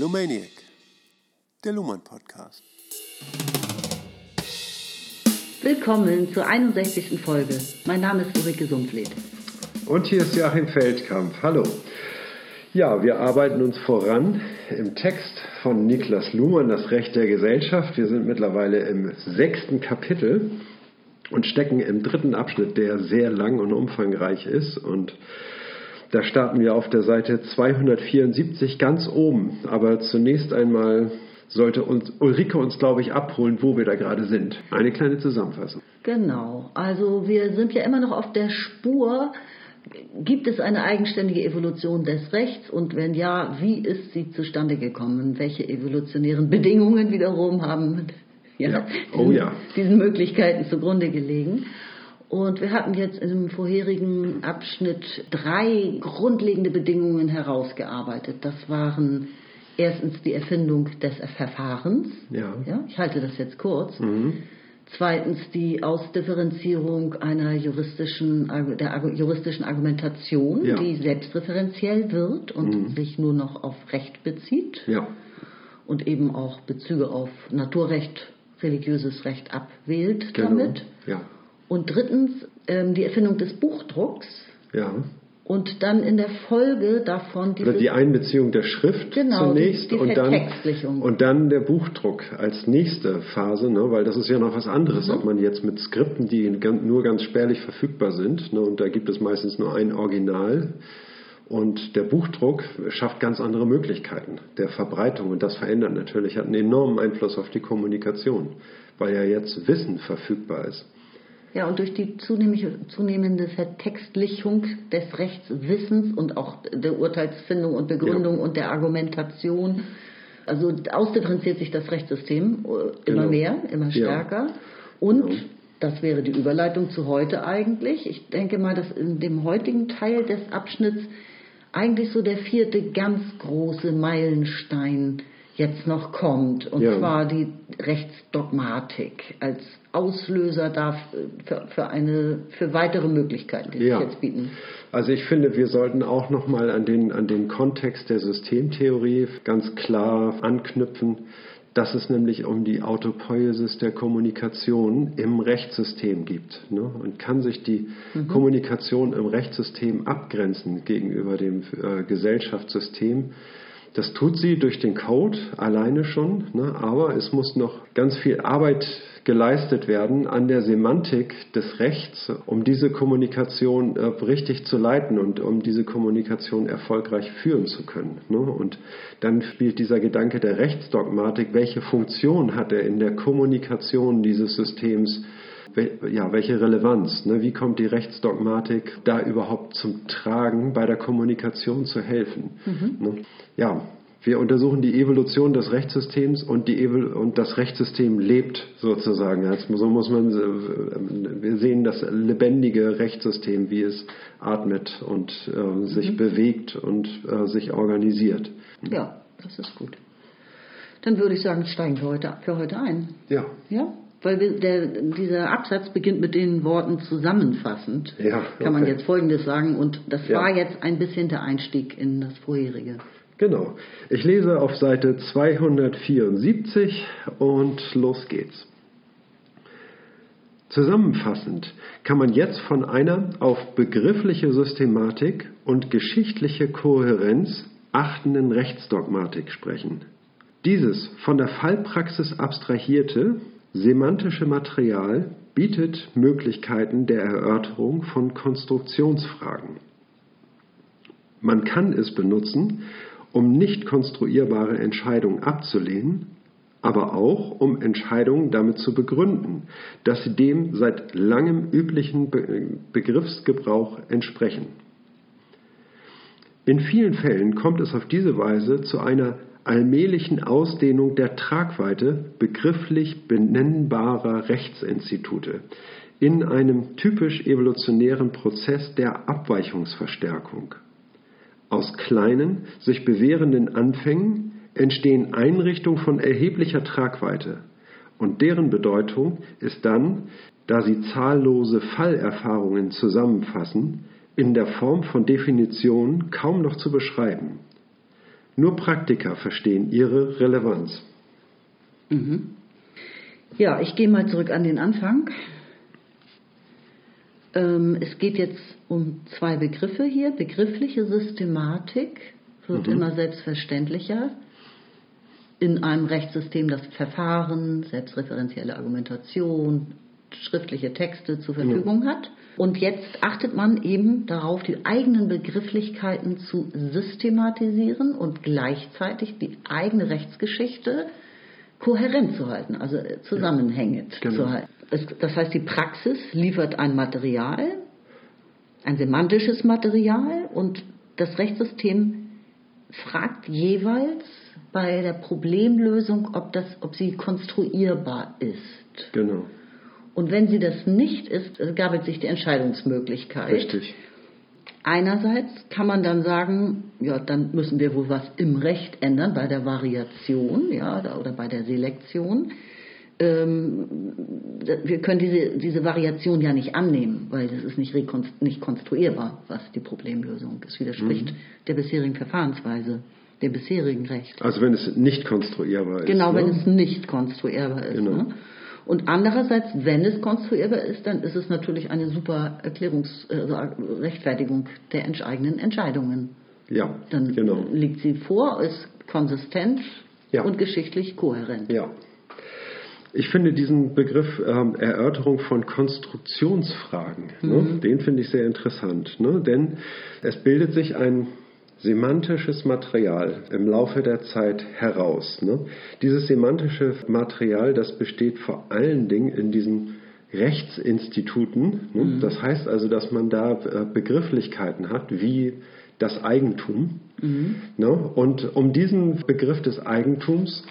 Lumaniac, der Luhmann Podcast. Willkommen zur 61. Folge. Mein Name ist Ulrike Sumpfleth. Und hier ist Joachim Feldkamp. Hallo. Ja, wir arbeiten uns voran im Text von Niklas Luhmann, Das Recht der Gesellschaft. Wir sind mittlerweile im sechsten Kapitel und stecken im dritten Abschnitt, der sehr lang und umfangreich ist. Und da starten wir auf der Seite 274 ganz oben. Aber zunächst einmal sollte uns Ulrike uns, glaube ich, abholen, wo wir da gerade sind. Eine kleine Zusammenfassung. Genau. Also wir sind ja immer noch auf der Spur Gibt es eine eigenständige Evolution des Rechts und wenn ja, wie ist sie zustande gekommen? Welche evolutionären Bedingungen wiederum haben ja, ja. Oh, ja. diesen Möglichkeiten zugrunde gelegen? Und wir hatten jetzt im vorherigen Abschnitt drei grundlegende Bedingungen herausgearbeitet. Das waren erstens die Erfindung des Verfahrens. Ja. ja ich halte das jetzt kurz. Mhm. Zweitens die Ausdifferenzierung einer juristischen, der juristischen Argumentation, ja. die selbstreferenziell wird und mhm. sich nur noch auf Recht bezieht. Ja. Und eben auch Bezüge auf Naturrecht, religiöses Recht abwählt genau. damit. Ja. Und drittens ähm, die Erfindung des Buchdrucks. Ja und dann in der Folge davon die, die Einbeziehung der Schrift genau, zunächst die, die und, dann, und dann der Buchdruck als nächste Phase, ne, weil das ist ja noch was anderes, mhm. ob man jetzt mit Skripten, die nur ganz spärlich verfügbar sind, ne, und da gibt es meistens nur ein Original. Und der Buchdruck schafft ganz andere Möglichkeiten der Verbreitung und das verändert natürlich, hat einen enormen Einfluss auf die Kommunikation, weil ja jetzt Wissen verfügbar ist. Ja, und durch die zunehmende Vertextlichung des Rechtswissens und auch der Urteilsfindung und Begründung ja. und der Argumentation, also ausdifferenziert sich das Rechtssystem äh, immer genau. mehr, immer stärker. Ja. Und genau. das wäre die Überleitung zu heute eigentlich. Ich denke mal, dass in dem heutigen Teil des Abschnitts eigentlich so der vierte ganz große Meilenstein jetzt noch kommt, und ja. zwar die Rechtsdogmatik als Auslöser darf für, für, eine, für weitere Möglichkeiten, die ja. sich jetzt bieten. Also ich finde, wir sollten auch nochmal an den, an den Kontext der Systemtheorie ganz klar anknüpfen, dass es nämlich um die Autopoiesis der Kommunikation im Rechtssystem gibt. Ne? Und kann sich die mhm. Kommunikation im Rechtssystem abgrenzen gegenüber dem äh, Gesellschaftssystem, das tut sie durch den Code alleine schon, ne? aber es muss noch ganz viel Arbeit geleistet werden an der Semantik des Rechts, um diese Kommunikation äh, richtig zu leiten und um diese Kommunikation erfolgreich führen zu können. Ne? Und dann spielt dieser Gedanke der Rechtsdogmatik, welche Funktion hat er in der Kommunikation dieses Systems ja, welche Relevanz? Ne? Wie kommt die Rechtsdogmatik da überhaupt zum Tragen, bei der Kommunikation zu helfen? Mhm. Ne? Ja, wir untersuchen die Evolution des Rechtssystems und, die Evol und das Rechtssystem lebt sozusagen. Also so muss man, äh, wir sehen das lebendige Rechtssystem, wie es atmet und äh, sich mhm. bewegt und äh, sich organisiert. Ja, das ist gut. Dann würde ich sagen, steigen wir heute, für heute ein. Ja. Ja? Weil der, dieser Absatz beginnt mit den Worten zusammenfassend. Ja, okay. Kann man jetzt Folgendes sagen und das ja. war jetzt ein bisschen der Einstieg in das vorherige. Genau. Ich lese auf Seite 274 und los geht's. Zusammenfassend kann man jetzt von einer auf begriffliche Systematik und geschichtliche Kohärenz achtenden Rechtsdogmatik sprechen. Dieses von der Fallpraxis abstrahierte Semantische Material bietet Möglichkeiten der Erörterung von Konstruktionsfragen. Man kann es benutzen, um nicht konstruierbare Entscheidungen abzulehnen, aber auch um Entscheidungen damit zu begründen, dass sie dem seit langem üblichen Begriffsgebrauch entsprechen. In vielen Fällen kommt es auf diese Weise zu einer allmählichen Ausdehnung der Tragweite begrifflich benennbarer Rechtsinstitute in einem typisch evolutionären Prozess der Abweichungsverstärkung. Aus kleinen, sich bewährenden Anfängen entstehen Einrichtungen von erheblicher Tragweite und deren Bedeutung ist dann, da sie zahllose Fallerfahrungen zusammenfassen, in der Form von Definitionen kaum noch zu beschreiben. Nur Praktiker verstehen ihre Relevanz. Mhm. Ja, ich gehe mal zurück an den Anfang. Ähm, es geht jetzt um zwei Begriffe hier. Begriffliche Systematik wird mhm. immer selbstverständlicher in einem Rechtssystem, das Verfahren, selbstreferenzielle Argumentation, schriftliche Texte zur Verfügung ja. hat. Und jetzt achtet man eben darauf, die eigenen Begrifflichkeiten zu systematisieren und gleichzeitig die eigene Rechtsgeschichte kohärent zu halten, also zusammenhängend ja, genau. zu halten. Das heißt, die Praxis liefert ein Material, ein semantisches Material und das Rechtssystem fragt jeweils bei der Problemlösung, ob, das, ob sie konstruierbar ist. Genau. Und wenn sie das nicht ist, gabelt sich die Entscheidungsmöglichkeit. Richtig. Einerseits kann man dann sagen, ja, dann müssen wir wohl was im Recht ändern bei der Variation, ja, oder bei der Selektion. Ähm, wir können diese, diese Variation ja nicht annehmen, weil das ist nicht, nicht konstruierbar, was die Problemlösung ist. Widerspricht mhm. der bisherigen Verfahrensweise, der bisherigen Recht. Also wenn es nicht konstruierbar ist. Genau, ne? wenn es nicht konstruierbar ist. Genau. Ne? Und andererseits, wenn es konstruierbar ist, dann ist es natürlich eine super Erklärungs also Rechtfertigung der eigenen Entscheidungen. Ja, dann genau. liegt sie vor, ist konsistent ja. und geschichtlich kohärent. Ja. Ich finde diesen Begriff ähm, Erörterung von Konstruktionsfragen, ne, mhm. ne, den finde ich sehr interessant, ne, denn es bildet sich ein semantisches Material im Laufe der Zeit heraus. Ne? Dieses semantische Material, das besteht vor allen Dingen in diesen Rechtsinstituten. Ne? Mhm. Das heißt also, dass man da äh, Begrifflichkeiten hat, wie das Eigentum. Mhm. Ne? Und um diesen Begriff des Eigentums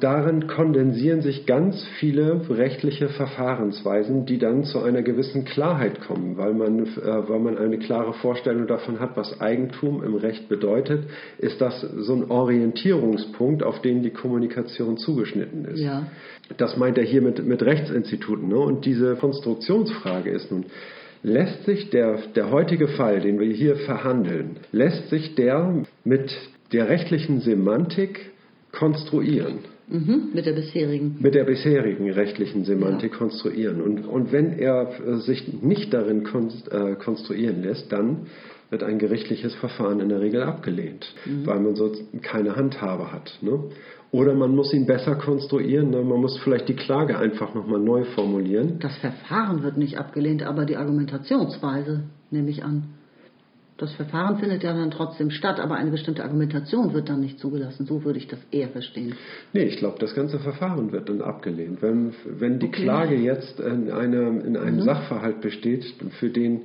darin kondensieren sich ganz viele rechtliche Verfahrensweisen, die dann zu einer gewissen Klarheit kommen, weil man, äh, weil man eine klare Vorstellung davon hat, was Eigentum im Recht bedeutet, ist das so ein Orientierungspunkt, auf den die Kommunikation zugeschnitten ist. Ja. Das meint er hier mit, mit Rechtsinstituten. Ne? Und diese Konstruktionsfrage ist nun, lässt sich der, der heutige Fall, den wir hier verhandeln, lässt sich der mit der rechtlichen Semantik konstruieren. Mhm, mit der bisherigen. Mit der bisherigen rechtlichen Semantik ja. konstruieren. Und, und wenn er äh, sich nicht darin äh, konstruieren lässt, dann wird ein gerichtliches Verfahren in der Regel abgelehnt, mhm. weil man so keine Handhabe hat. Ne? Oder man muss ihn besser konstruieren, ne? man muss vielleicht die Klage einfach nochmal neu formulieren. Das Verfahren wird nicht abgelehnt, aber die Argumentationsweise, nehme ich an. Das Verfahren findet ja dann trotzdem statt, aber eine bestimmte Argumentation wird dann nicht zugelassen. So würde ich das eher verstehen. Nee, ich glaube, das ganze Verfahren wird dann abgelehnt. Wenn, wenn die okay. Klage jetzt in, eine, in einem mhm. Sachverhalt besteht, für den,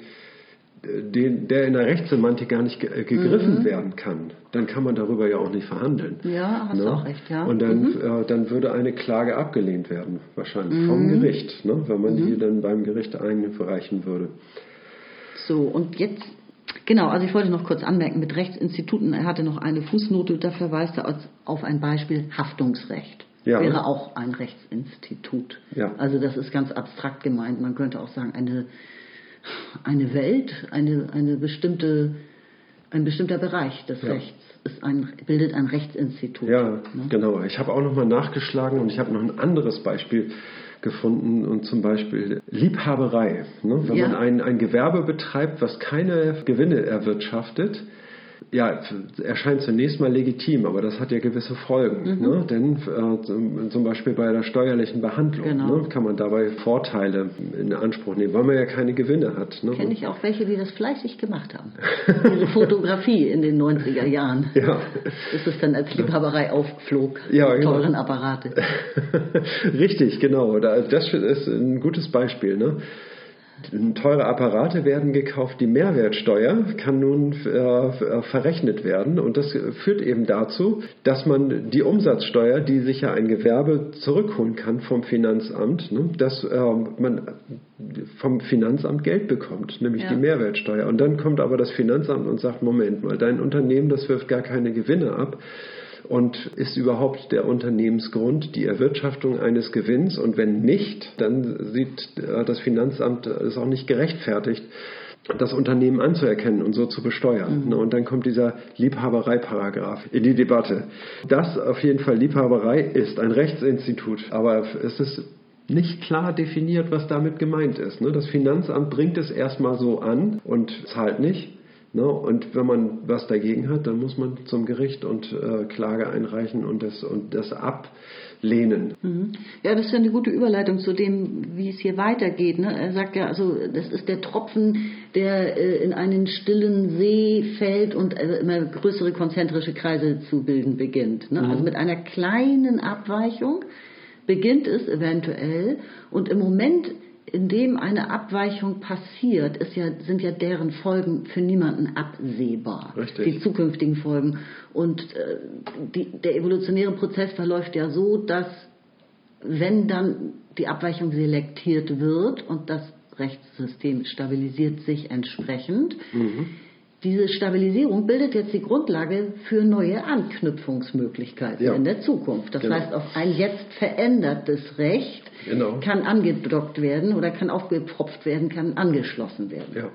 den, der in der Rechtssemantik gar nicht gegriffen mhm. werden kann, dann kann man darüber ja auch nicht verhandeln. Ja, hast ne? auch recht, ja. Und dann, mhm. äh, dann würde eine Klage abgelehnt werden, wahrscheinlich vom mhm. Gericht, ne? wenn man die mhm. dann beim Gericht einreichen würde. So, und jetzt Genau, also ich wollte noch kurz anmerken, mit Rechtsinstituten, er hatte noch eine Fußnote, da verweist er auf ein Beispiel Haftungsrecht. Ja. Wäre auch ein Rechtsinstitut. Ja. Also das ist ganz abstrakt gemeint. Man könnte auch sagen, eine, eine Welt, eine, eine bestimmte, ein bestimmter Bereich des ja. Rechts ist ein, bildet ein Rechtsinstitut. Ja, ne? genau. Ich habe auch nochmal nachgeschlagen und ich habe noch ein anderes Beispiel gefunden und zum Beispiel Liebhaberei. Ne? Wenn ja. man ein, ein Gewerbe betreibt, was keine Gewinne erwirtschaftet, ja, erscheint zunächst mal legitim, aber das hat ja gewisse Folgen. Mhm. Ne? Denn äh, zum Beispiel bei der steuerlichen Behandlung genau. ne, kann man dabei Vorteile in Anspruch nehmen, weil man ja keine Gewinne hat. Ne? Kenne ich auch welche, die das fleißig gemacht haben. Diese Fotografie in den 90er Jahren. Ja. Bis es dann als Liebhaberei aufgeflog. Ja, genau. teuren Apparate. Richtig, genau. Das ist ein gutes Beispiel. Ne? Teure Apparate werden gekauft, die Mehrwertsteuer kann nun äh, verrechnet werden und das führt eben dazu, dass man die Umsatzsteuer, die sich ja ein Gewerbe zurückholen kann vom Finanzamt, ne, dass äh, man vom Finanzamt Geld bekommt, nämlich ja. die Mehrwertsteuer. Und dann kommt aber das Finanzamt und sagt, Moment mal, dein Unternehmen, das wirft gar keine Gewinne ab und ist überhaupt der Unternehmensgrund die Erwirtschaftung eines Gewinns? Und wenn nicht, dann sieht äh, das Finanzamt es auch nicht gerechtfertigt, das Unternehmen anzuerkennen und so zu besteuern. Mhm. Und dann kommt dieser Liebhabereiparagraf in die Debatte. Das auf jeden Fall Liebhaberei ist ein Rechtsinstitut, aber es ist nicht klar definiert, was damit gemeint ist. Ne? Das Finanzamt bringt es erstmal so an und zahlt nicht. Ne? Und wenn man was dagegen hat, dann muss man zum Gericht und äh, Klage einreichen und das, und das ablehnen. Mhm. Ja, das ist ja eine gute Überleitung zu dem, wie es hier weitergeht. Ne? Er sagt ja, also das ist der Tropfen, der äh, in einen stillen See fällt und also immer größere konzentrische Kreise zu bilden beginnt. Ne? Mhm. Also mit einer kleinen Abweichung beginnt es eventuell und im Moment in dem eine Abweichung passiert, ist ja, sind ja deren Folgen für niemanden absehbar. Richtig. Die zukünftigen Folgen. Und äh, die, der evolutionäre Prozess verläuft ja so, dass wenn dann die Abweichung selektiert wird und das Rechtssystem stabilisiert sich entsprechend, mhm. Diese Stabilisierung bildet jetzt die Grundlage für neue Anknüpfungsmöglichkeiten ja. in der Zukunft. Das genau. heißt, auf ein jetzt verändertes Recht genau. kann angedockt werden oder kann aufgepropft werden, kann angeschlossen werden. Ja.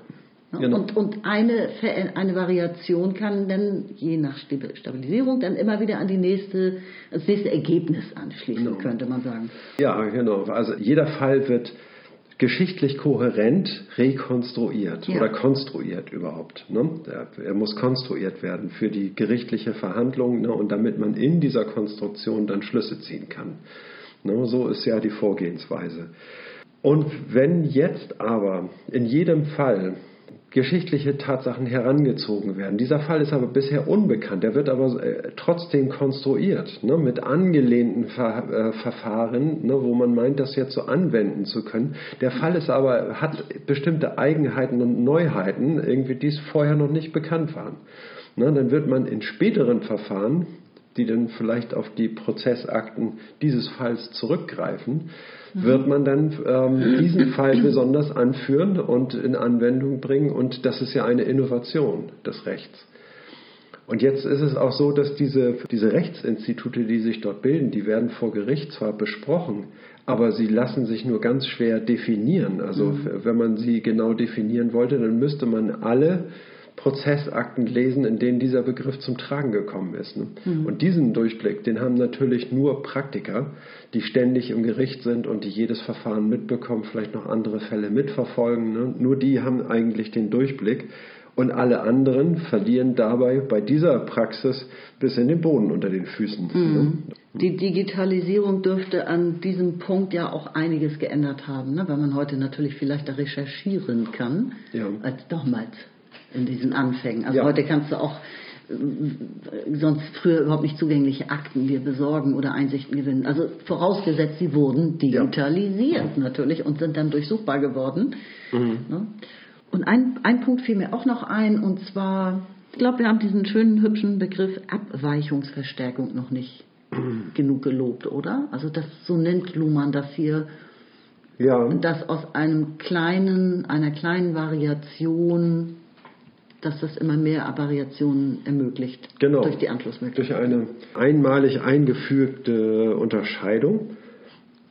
Genau. Und, und eine, eine Variation kann dann je nach Stabilisierung dann immer wieder an die nächste, das nächste Ergebnis anschließen, genau. könnte man sagen. Ja, genau. Also jeder Fall wird geschichtlich kohärent rekonstruiert ja. oder konstruiert überhaupt. Ne? Er, muss konstruiert werden für die gerichtliche Verhandlung ne? und damit man in dieser Konstruktion dann Schlüsse ziehen kann. Ne? So ist ja die Vorgehensweise. Und wenn jetzt aber in jedem Fall geschichtliche Tatsachen herangezogen werden. Dieser Fall ist aber bisher unbekannt, der wird aber äh, trotzdem konstruiert, ne, mit angelehnten Ver äh, Verfahren, ne, wo man meint, das jetzt so anwenden zu können. Der Fall ist aber, hat bestimmte Eigenheiten und Neuheiten, irgendwie, die vorher noch nicht bekannt waren. Ne, dann wird man in späteren Verfahren, die dann vielleicht auf die Prozessakten dieses Falls zurückgreifen, wird man dann ähm, diesen Fall besonders anführen und in Anwendung bringen. Und das ist ja eine Innovation des Rechts. Und jetzt ist es auch so, dass diese, diese Rechtsinstitute, die sich dort bilden, die werden vor Gericht zwar besprochen, aber sie lassen sich nur ganz schwer definieren. Also mhm. wenn man sie genau definieren wollte, dann müsste man alle Prozessakten lesen, in denen dieser Begriff zum Tragen gekommen ist. Ne? Mhm. Und diesen Durchblick, den haben natürlich nur Praktiker, die ständig im Gericht sind und die jedes Verfahren mitbekommen, vielleicht noch andere Fälle mitverfolgen. Ne? Nur die haben eigentlich den Durchblick. Und alle anderen verlieren dabei bei dieser Praxis bis in den Boden unter den Füßen. Mhm. Ne? Die Digitalisierung dürfte an diesem Punkt ja auch einiges geändert haben, ne? weil man heute natürlich vielleicht da recherchieren kann, ja. als damals in diesen Anfängen. Also ja. heute kannst du auch äh, sonst früher überhaupt nicht zugängliche Akten dir besorgen oder Einsichten gewinnen. Also vorausgesetzt, sie wurden digitalisiert ja. natürlich und sind dann durchsuchbar geworden. Mhm. Ne? Und ein, ein Punkt fiel mir auch noch ein, und zwar, ich glaube, wir haben diesen schönen, hübschen Begriff Abweichungsverstärkung noch nicht genug gelobt, oder? Also das, so nennt Luhmann das hier, ja. dass aus einem kleinen, einer kleinen Variation dass das immer mehr Variationen ermöglicht genau. durch die Anschlussmöglichkeit. Durch eine einmalig eingefügte Unterscheidung,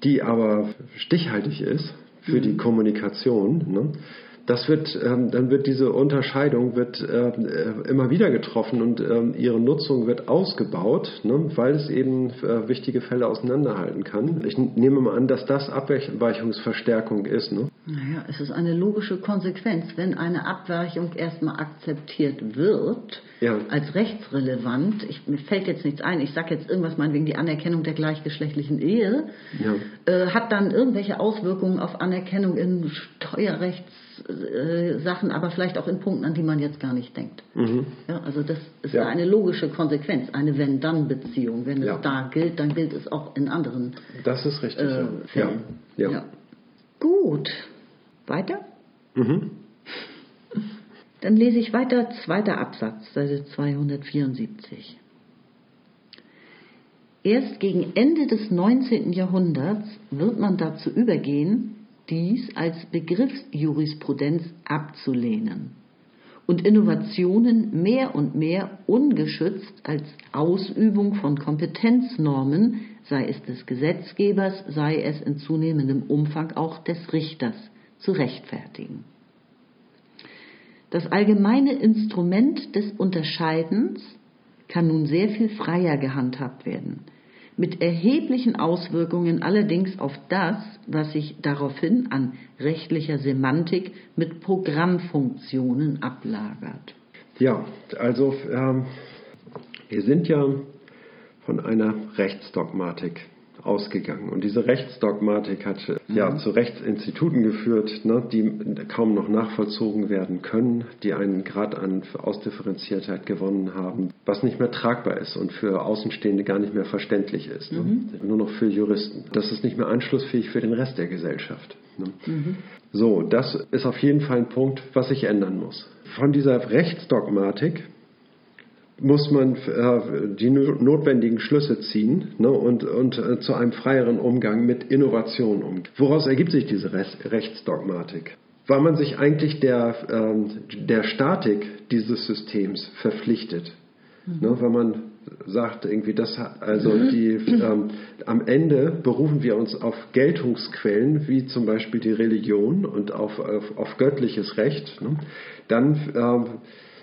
die aber stichhaltig ist für mhm. die Kommunikation. Ne? das wird, ähm, dann wird diese Unterscheidung wird, äh, immer wieder getroffen und ähm, ihre Nutzung wird ausgebaut, ne, weil es eben äh, wichtige Fälle auseinanderhalten kann. Ich nehme mal an, dass das Abweichungsverstärkung ist. Ne? Naja, es ist eine logische Konsequenz. Wenn eine Abweichung erstmal akzeptiert wird, ja. als rechtsrelevant, ich, mir fällt jetzt nichts ein, ich sage jetzt irgendwas meinetwegen die Anerkennung der gleichgeschlechtlichen Ehe, ja. äh, hat dann irgendwelche Auswirkungen auf Anerkennung in Steuerrechtssachen, äh, aber vielleicht auch in Punkten, an die man jetzt gar nicht denkt. Mhm. Ja, also das ist ja. eine logische Konsequenz, eine Wenn-Dann-Beziehung. Wenn es da gilt, dann gilt es auch in anderen Das ist richtig, äh, Fällen. Ja. Gut. Weiter? Mhm. Dann lese ich weiter, zweiter Absatz, Seite 274. Erst gegen Ende des 19. Jahrhunderts wird man dazu übergehen, dies als Begriffsjurisprudenz abzulehnen und Innovationen mehr und mehr ungeschützt als Ausübung von Kompetenznormen, sei es des Gesetzgebers, sei es in zunehmendem Umfang auch des Richters, zu rechtfertigen. Das allgemeine Instrument des Unterscheidens kann nun sehr viel freier gehandhabt werden, mit erheblichen Auswirkungen allerdings auf das, was sich daraufhin an rechtlicher Semantik mit Programmfunktionen ablagert. Ja, also ähm, wir sind ja von einer Rechtsdogmatik ausgegangen. Und diese Rechtsdogmatik hat mhm. ja zu Rechtsinstituten geführt, ne, die kaum noch nachvollzogen werden können, die einen Grad an Ausdifferenziertheit gewonnen haben, was nicht mehr tragbar ist und für Außenstehende gar nicht mehr verständlich ist. Ne? Mhm. Nur noch für Juristen. Das ist nicht mehr anschlussfähig für den Rest der Gesellschaft. Ne? Mhm. So, das ist auf jeden Fall ein Punkt, was sich ändern muss. Von dieser Rechtsdogmatik muss man äh, die notwendigen Schlüsse ziehen ne, und, und äh, zu einem freieren Umgang mit Innovation um. Woraus ergibt sich diese Rechtsdogmatik? Weil man sich eigentlich der, ähm, der Statik dieses Systems verpflichtet. Mhm. Ne, wenn man sagt, irgendwie das also mhm. die ähm, am Ende berufen wir uns auf Geltungsquellen wie zum Beispiel die Religion und auf, auf, auf göttliches Recht, ne, dann äh,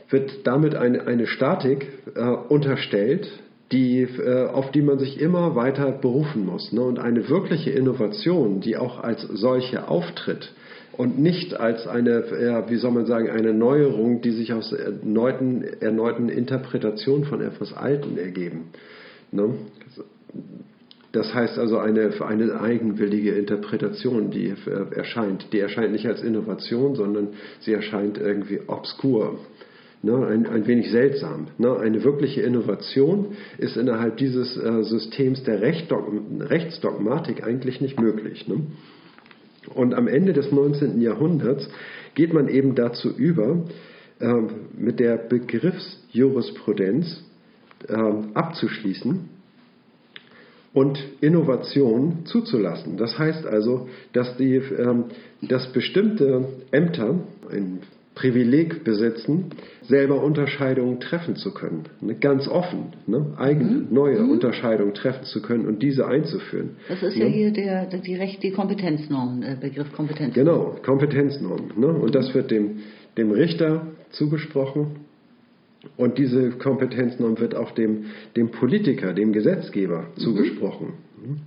wird damit eine, eine Statik äh, unterstellt, die, äh, auf die man sich immer weiter berufen muss. Ne? Und eine wirkliche Innovation, die auch als solche auftritt und nicht als eine, ja, wie soll man sagen, eine Neuerung, die sich aus erneuten, erneuten Interpretationen von etwas Alten ergeben. Ne? Das heißt also eine, eine eigenwillige Interpretation, die äh, erscheint. Die erscheint nicht als Innovation, sondern sie erscheint irgendwie obskur ne, ein, ein wenig seltsam. Ne? Eine wirkliche Innovation ist innerhalb dieses äh, Systems der Rechtsdogmatik eigentlich nicht möglich. Ne? Und am Ende des 19. Jahrhunderts geht man eben dazu über, äh, mit der Begriffsjurisprudenz äh, abzuschließen und Innovation zuzulassen. Das heißt also, dass, die, ähm, dass bestimmte Ämter, ein Privileg besitzen, selber Unterscheidungen treffen zu können. Ne, ganz offen, ne? eigene, mhm. neue mhm. Unterscheidungen treffen zu können und diese einzuführen. Das ist ne? ja hier der, die, Recht, die Kompetenznorm, der Begriff Kompetenznorm. Genau, Kompetenznorm. Ne? Und das wird dem, dem Richter zugesprochen und diese Kompetenznorm wird auch dem, dem Politiker, dem Gesetzgeber mhm. zugesprochen.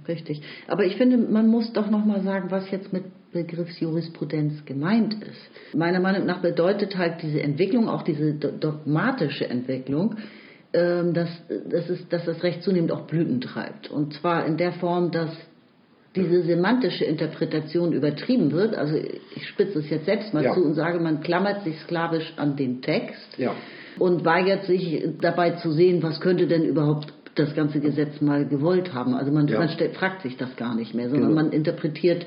Richtig. Aber ich finde, man muss doch noch mal sagen, was jetzt mit Begriffsjurisprudenz gemeint ist. Meiner Meinung nach bedeutet halt diese Entwicklung, auch diese dogmatische Entwicklung, ähm, dass, dass, es, dass das Recht zunehmend auch Blüten treibt. Und zwar in der Form, dass diese semantische Interpretation übertrieben wird. Also ich spitze es jetzt selbst mal ja. zu und sage, man klammert sich sklavisch an den Text ja. und weigert sich dabei zu sehen, was könnte denn überhaupt das ganze Gesetz mal gewollt haben. Also man, ja. man fragt sich das gar nicht mehr, sondern genau. man interpretiert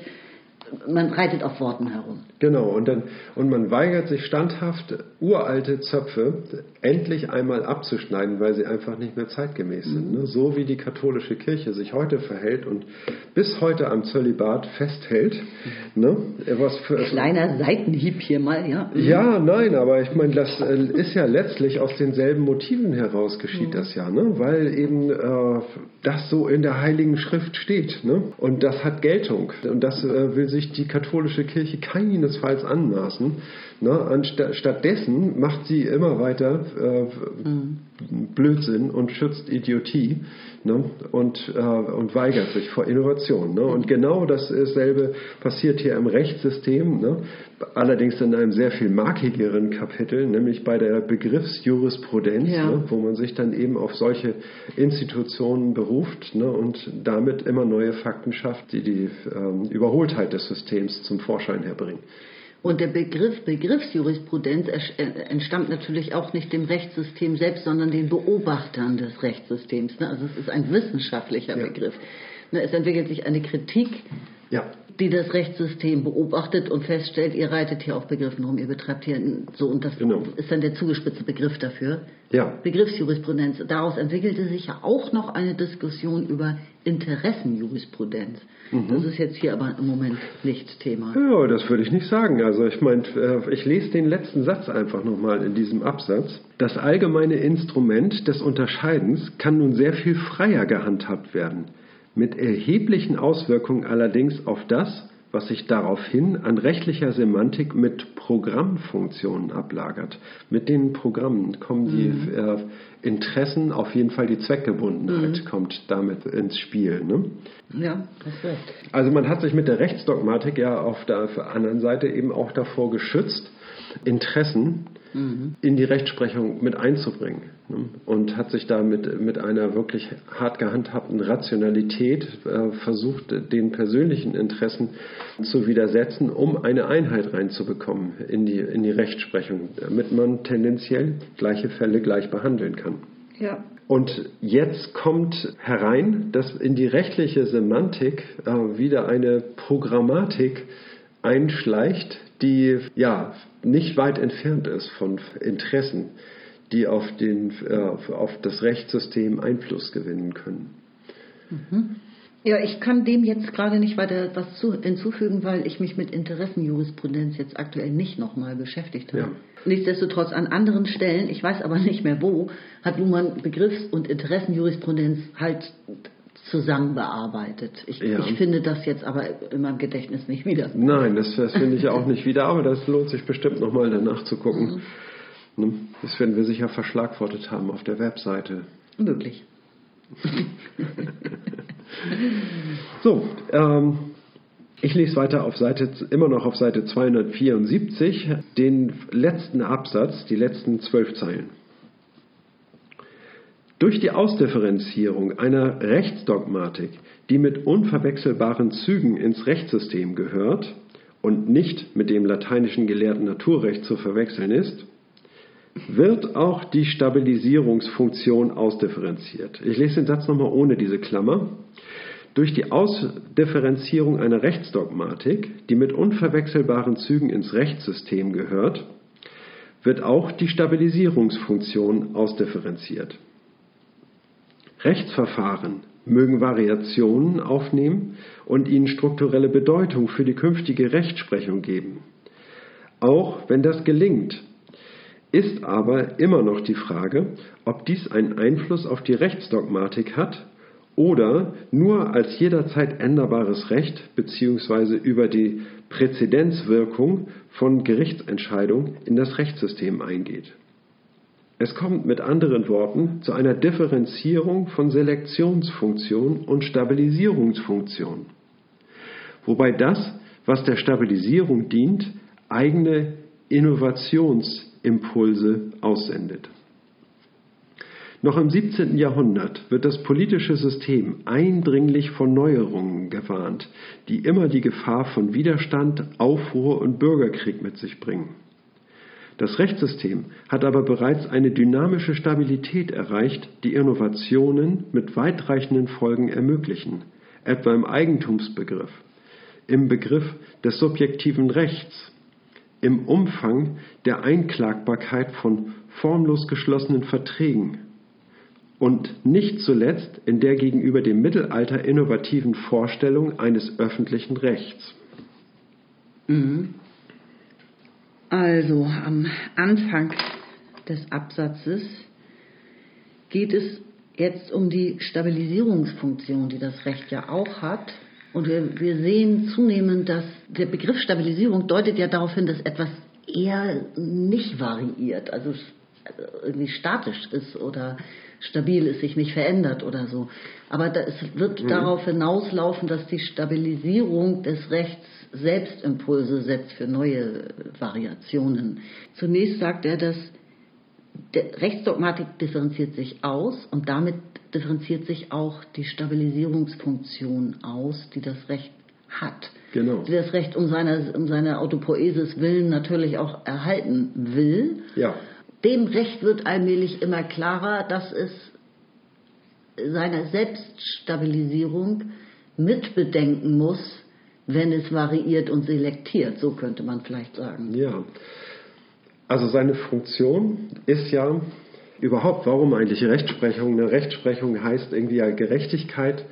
man reitet auf Worten herum. Genau, und, dann, und man weigert sich standhaft, uralte Zöpfe endlich einmal abzuschneiden, weil sie einfach nicht mehr zeitgemäß mhm. sind. Ne? So wie die katholische Kirche sich heute verhält und bis heute am Zölibat festhält. Ne? Was für, Kleiner Seitenhieb hier mal, ja. Mhm. Ja, nein, aber ich meine, das äh, ist ja letztlich aus denselben Motiven heraus geschieht mhm. das ja, ne? weil eben äh, das so in der Heiligen Schrift steht. Ne? Und das hat Geltung. Und das äh, will sich die katholische Kirche keinesfalls anmaßen. Ne? Anst stattdessen macht sie immer weiter äh, mhm. Blödsinn und schützt Idiotie ne? und, äh, und weigert sich vor Innovation. Ne? Und genau dasselbe passiert hier im Rechtssystem, ne? allerdings in einem sehr viel markigeren Kapitel, nämlich bei der Begriffsjurisprudenz, ja. ne? wo man sich dann eben auf solche Institutionen beruft ne? und damit immer neue Fakten schafft, die die ähm, Überholtheit des Systems zum Vorschein herbringen. Und der Begriff Begriffsjurisprudenz äh, entstammt natürlich auch nicht dem Rechtssystem selbst, sondern den Beobachtern des Rechtssystems. Ne? Also es ist ein wissenschaftlicher ja. Begriff. Ne, es entwickelt sich eine Kritik, ja. Die das Rechtssystem beobachtet und feststellt, ihr reitet hier auf Begriffen rum, ihr betreibt hier so und das genau. ist dann der zugespitzte Begriff dafür. Ja. Begriffsjurisprudenz. Daraus entwickelte sich ja auch noch eine Diskussion über Interessenjurisprudenz. Mhm. Das ist jetzt hier aber im Moment nicht Thema. Ja, das würde ich nicht sagen. Also ich meine, äh, ich lese den letzten Satz einfach nochmal in diesem Absatz. Das allgemeine Instrument des Unterscheidens kann nun sehr viel freier gehandhabt werden, mit erheblichen Auswirkungen allerdings auf das, was sich daraufhin an rechtlicher Semantik mit Programmfunktionen ablagert. Mit den Programmen kommen die mhm. äh, Interessen, auf jeden Fall die Zweckgebundenheit mhm. kommt damit ins Spiel. Ne? Ja, das wird. Also man hat sich mit der Rechtsdogmatik ja auf der, auf der anderen Seite eben auch davor geschützt, Interessen mhm. in die Rechtsprechung mit einzubringen. Ne? Und hat sich da mit, mit einer wirklich hart gehandhabten Rationalität äh, versucht, den persönlichen Interessen zu widersetzen, um eine Einheit reinzubekommen in die, in die Rechtsprechung, damit man tendenziell gleiche Fälle gleich behandeln kann. Ja. Und jetzt kommt herein, dass in die rechtliche Semantik äh, wieder eine Programmatik einschleicht, die ja nicht weit entfernt ist von Interessen, die auf, den, äh, auf das Rechtssystem Einfluss gewinnen können. Mhm. Ja, ich kann dem jetzt gerade nicht weiter was zu, hinzufügen, weil ich mich mit Interessenjurisprudenz jetzt aktuell nicht nochmal beschäftigt habe. Ja. Nichtsdestotrotz an anderen Stellen, ich weiß aber nicht mehr wo, hat Luhmann Begriffs- und Interessenjurisprudenz halt zusammen bearbeitet. Ich, ja. ich, finde das jetzt aber in meinem Gedächtnis nicht wieder. Nein, das, das finde ich auch nicht wieder, aber das lohnt sich bestimmt nochmal danach zu gucken. Mhm. Ne? Das werden wir sicher verschlagwortet haben auf der Webseite. Möglich. so, ähm, ich lese weiter auf Seite, immer noch auf Seite 274, den letzten Absatz, die letzten zwölf Zeilen. Durch die Ausdifferenzierung einer Rechtsdogmatik, die mit unverwechselbaren Zügen ins Rechtssystem gehört und nicht mit dem lateinischen gelehrten Naturrecht zu verwechseln ist, wird auch die Stabilisierungsfunktion ausdifferenziert. Ich lese den Satz nochmal ohne diese Klammer. Durch die Ausdifferenzierung einer Rechtsdogmatik, die mit unverwechselbaren Zügen ins Rechtssystem gehört, wird auch die Stabilisierungsfunktion ausdifferenziert. Rechtsverfahren mögen Variationen aufnehmen und ihnen strukturelle Bedeutung für die künftige Rechtsprechung geben. Auch wenn das gelingt, ist aber immer noch die Frage, ob dies einen Einfluss auf die Rechtsdogmatik hat oder nur als jederzeit änderbares Recht bzw. über die Präzedenzwirkung von Gerichtsentscheidungen in das Rechtssystem eingeht. Es kommt mit anderen Worten zu einer Differenzierung von Selektionsfunktion und Stabilisierungsfunktion, wobei das, was der Stabilisierung dient, eigene Innovationsimpulse aussendet. Noch im 17. Jahrhundert wird das politische System eindringlich von Neuerungen gewarnt, die immer die Gefahr von Widerstand, Aufruhr und Bürgerkrieg mit sich bringen. Das Rechtssystem hat aber bereits eine dynamische Stabilität erreicht, die Innovationen mit weitreichenden Folgen ermöglichen, etwa im Eigentumsbegriff, im Begriff des subjektiven Rechts, im Umfang der Einklagbarkeit von formlos geschlossenen Verträgen und nicht zuletzt in der gegenüber dem Mittelalter innovativen Vorstellung eines öffentlichen Rechts. Mhm. Also am Anfang des Absatzes geht es jetzt um die Stabilisierungsfunktion, die das Recht ja auch hat. Und wir, wir sehen zunehmend, dass der Begriff Stabilisierung deutet ja darauf hin, dass etwas eher nicht variiert, also irgendwie statisch ist oder stabil ist, sich nicht verändert oder so. Aber es wird mhm. darauf hinauslaufen, dass die Stabilisierung des Rechts Selbstimpulse setzt für neue Variationen. Zunächst sagt er, dass Rechtsdogmatik differenziert sich aus und damit differenziert sich auch die Stabilisierungsfunktion aus, die das Recht hat. Genau. Die das Recht um seiner, um seiner Autopoesis willen natürlich auch erhalten will. Ja. Dem Recht wird allmählich immer klarer, dass es seine Selbststabilisierung mitbedenken muss, wenn es variiert und selektiert, so könnte man vielleicht sagen. Ja, also seine Funktion ist ja überhaupt, warum eigentlich Rechtsprechung? Eine Rechtsprechung heißt irgendwie ja Gerechtigkeit,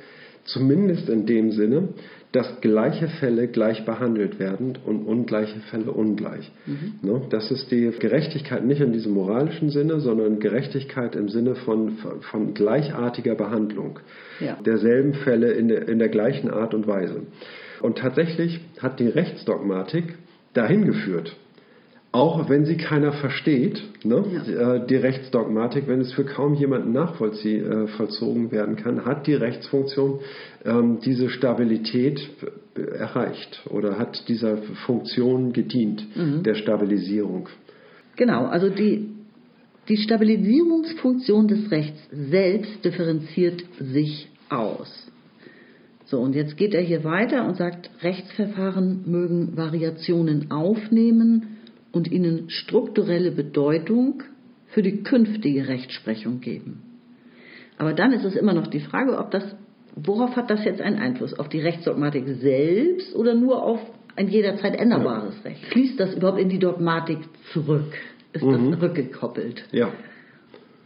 zumindest in dem Sinne, dass gleiche Fälle gleich behandelt werden und ungleiche Fälle ungleich. Mhm. Ne? Das ist die Gerechtigkeit nicht in diesem moralischen Sinne, sondern Gerechtigkeit im Sinne von, von gleichartiger Behandlung ja. derselben Fälle in der, in der gleichen Art und Weise. Und tatsächlich hat die Rechtsdogmatik dahin geführt, auch wenn sie keiner versteht, ne? ja. Äh, die Rechtsdogmatik, wenn es für kaum jemanden nachvollzogen äh, werden kann, hat die Rechtsfunktion ähm, diese Stabilität erreicht oder hat dieser Funktion gedient, mhm. der Stabilisierung. Genau, also die, die Stabilisierungsfunktion des Rechts selbst differenziert sich aus. So, und jetzt geht er hier weiter und sagt, Rechtsverfahren mögen Variationen aufnehmen und ihnen strukturelle Bedeutung für die künftige Rechtsprechung geben. Aber dann ist es immer noch die Frage, ob das, worauf hat das jetzt einen Einfluss? Auf die Rechtsdogmatik selbst oder nur auf ein jederzeit änderbares ja. Recht? Fließt das überhaupt in die Dogmatik zurück? Ist mhm. das rückgekoppelt? Ja.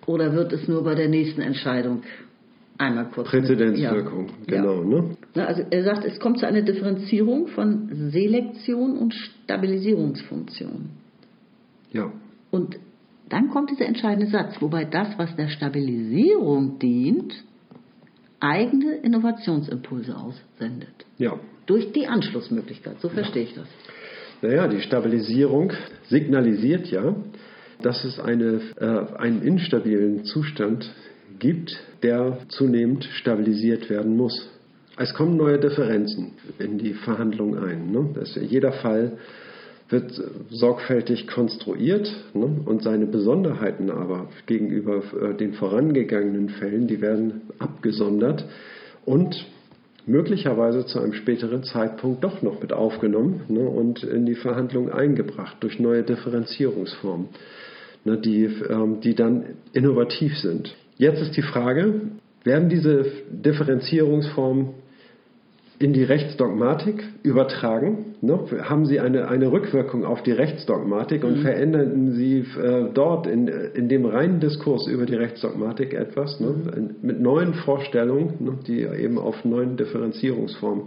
Oder wird es nur bei der nächsten Entscheidung einmal kurz. Präzedenzwirkung, ja. genau. Ja. Ne? Also er sagt, es kommt zu einer Differenzierung von Selektion und Stabilisierungsfunktion. Ja. Und dann kommt dieser entscheidende Satz, wobei das, was der Stabilisierung dient, eigene Innovationsimpulse aussendet. Ja. Durch die Anschlussmöglichkeit, so verstehe ja. ich das. Naja, die Stabilisierung signalisiert ja, dass es eine, äh, einen instabilen Zustand gibt, der zunehmend stabilisiert werden muss. Es kommen neue Differenzen in die Verhandlungen ein. Ne? Das, jeder Fall wird sorgfältig konstruiert ne? und seine Besonderheiten aber gegenüber äh, den vorangegangenen Fällen, die werden abgesondert und möglicherweise zu einem späteren Zeitpunkt doch noch mit aufgenommen ne? und in die Verhandlungen eingebracht durch neue Differenzierungsformen, ne? die, ähm, die dann innovativ sind. Jetzt ist die Frage, werden diese Differenzierungsformen in die Rechtsdogmatik übertragen? Ne? Haben sie eine, eine Rückwirkung auf die Rechtsdogmatik und mhm. verändern sie äh, dort in, in dem reinen Diskurs über die Rechtsdogmatik etwas ne? Mhm. mit neuen Vorstellungen, ne? die eben auf neuen Differenzierungsformen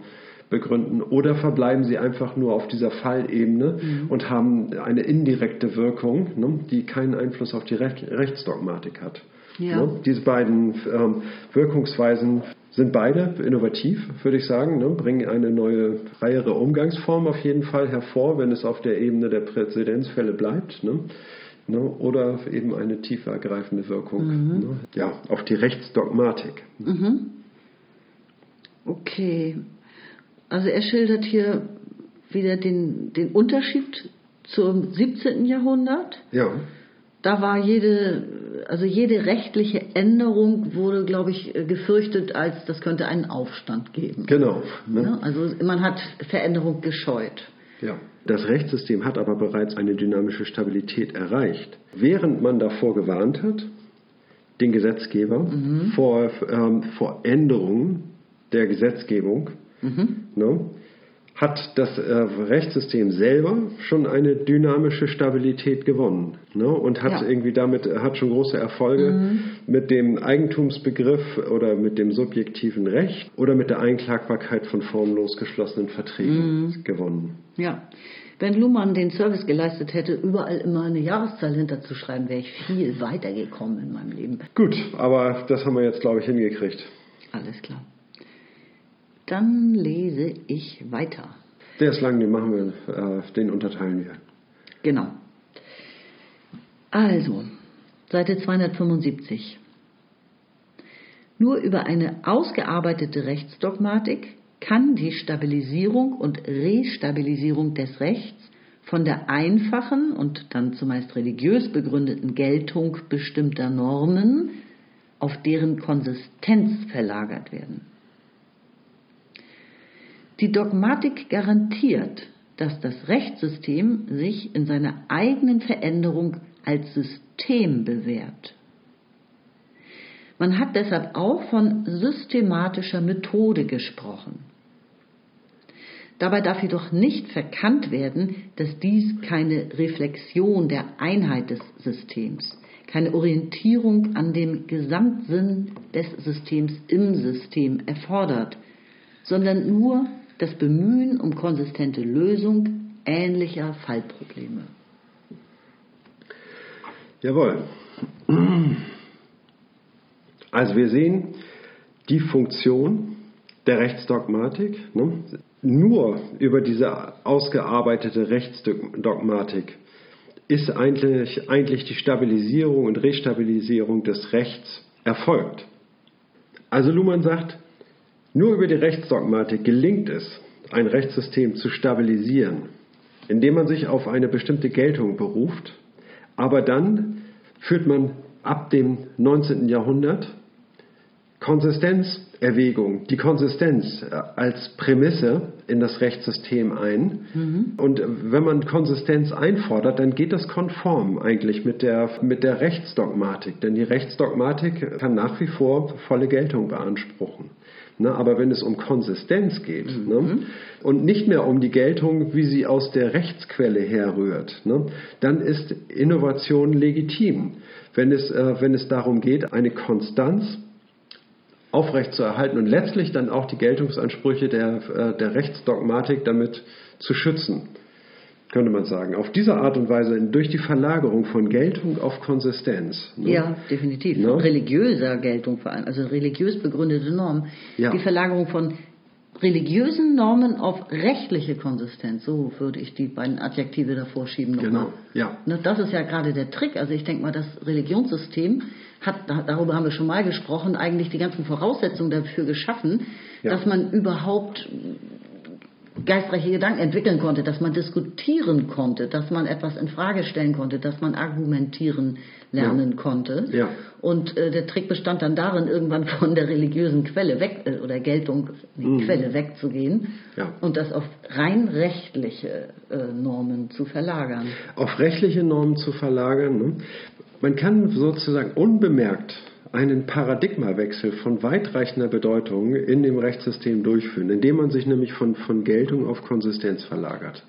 begründen? Oder verbleiben sie einfach nur auf dieser Fallebene mhm. und haben eine indirekte Wirkung, ne? die keinen Einfluss auf die Rechtsdogmatik hat? Ja. Ne? Diese beiden ähm, Wirkungsweisen sind beide innovativ, würde ich sagen, ne? bringen eine neue, freiere Umgangsform auf jeden Fall hervor, wenn es auf der Ebene der Präzedenzfälle bleibt. Ne? Ne? Oder eben eine tiefer ergreifende Wirkung mhm. Ne? ja, auf die Rechtsdogmatik. Mhm. Okay. Also er schildert hier wieder den, den Unterschied zum 17. Jahrhundert. Ja. Da war jede also jede rechtliche Änderung wurde, glaube ich, gefürchtet, als das könnte einen Aufstand geben. Genau. Ne? Also man hat Veränderung gescheut. Ja. Das Rechtssystem hat aber bereits eine dynamische Stabilität erreicht. Während man davor gewarnt hat, den Gesetzgeber mhm. vor, ähm, vor Änderungen der Gesetzgebung, mhm. ne, hat das äh, Rechtssystem selber schon eine dynamische Stabilität gewonnen ne? und hat ja. irgendwie damit hat schon große Erfolge mhm. mit dem Eigentumsbegriff oder mit dem subjektiven Recht oder mit der Einklagbarkeit von formlos geschlossenen Verträgen mhm. gewonnen. Ja. Wenn Luhmann den Service geleistet hätte, überall immer eine Jahreszahl hinterzuschreiben, wäre ich viel weiter gekommen in meinem Leben. Gut, aber das haben wir jetzt, glaube ich, hingekriegt. Alles klar. Dann lese ich weiter. Der ist lang, den machen wir, äh, den unterteilen wir. Genau. Also, Seite 275. Nur über eine ausgearbeitete Rechtsdogmatik kann die Stabilisierung und Restabilisierung des Rechts von der einfachen und dann zumeist religiös begründeten Geltung bestimmter Normen auf deren Konsistenz verlagert werden. Die Dogmatik garantiert, dass das Rechtssystem sich in seiner eigenen Veränderung als System bewährt. Man hat deshalb auch von systematischer Methode gesprochen. Dabei darf jedoch nicht verkannt werden, dass dies keine Reflexion der Einheit des Systems, keine Orientierung an dem Gesamtsinn des Systems im System erfordert, sondern nur das Bemühen um konsistente Lösung ähnlicher Fallprobleme. Jawohl. Also wir sehen die Funktion der Rechtsdogmatik. Ne? Nur über diese ausgearbeitete Rechtsdogmatik ist eigentlich, eigentlich die Stabilisierung und Restabilisierung des Rechts erfolgt. Also Luhmann sagt, nur über die Rechtsdogmatik gelingt es, ein Rechtssystem zu stabilisieren, indem man sich auf eine bestimmte Geltung beruft, aber dann führt man ab dem 19. Jahrhundert Konsistenzerwägung, die Konsistenz äh, als Prämisse in das Rechtssystem ein. Mhm. Und wenn man Konsistenz einfordert, dann geht das konform eigentlich mit der, mit der Rechtsdogmatik. Denn die Rechtsdogmatik kann nach wie vor volle Geltung beanspruchen. Ne, aber wenn es um Konsistenz geht mhm. ne, und nicht mehr um die Geltung, wie sie aus der Rechtsquelle herrührt, ne, dann ist Innovation legitim. Wenn es, äh, wenn es darum geht, eine Konstanz aufrechtzuerhalten und letztlich dann auch die Geltungsansprüche der, äh, der Rechtsdogmatik damit zu schützen, könnte man sagen. Auf diese Art und Weise durch die Verlagerung von Geltung auf Konsistenz. Ne? Ja, definitiv. Ne? Religiöser Geltung vor allem, also religiös begründete Normen. Ja. Die Verlagerung von religiösen Normen auf rechtliche Konsistenz. So würde ich die beiden Adjektive davor schieben. Nochmal. Genau, ja. Ne, das ist ja gerade der Trick. Also ich denke mal, das Religionssystem hat, darüber haben wir schon mal gesprochen, eigentlich die ganzen Voraussetzungen dafür geschaffen, ja. dass man überhaupt geistreiche Gedanken entwickeln konnte, dass man diskutieren konnte, dass man etwas in Frage stellen konnte, dass man argumentieren lernen ja. konnte. Ja. Und äh, der Trick bestand dann darin, irgendwann von der religiösen Quelle weg äh, oder Geltung, die mhm. Quelle wegzugehen ja. und das auf rein rechtliche äh, Normen zu verlagern. Auf rechtliche Normen zu verlagern. Ne? Man kann sozusagen unbemerkt einen Paradigmawechsel von weitreichender Bedeutung in dem Rechtssystem durchführen, indem man sich nämlich von, von Geltung auf Konsistenz verlagert.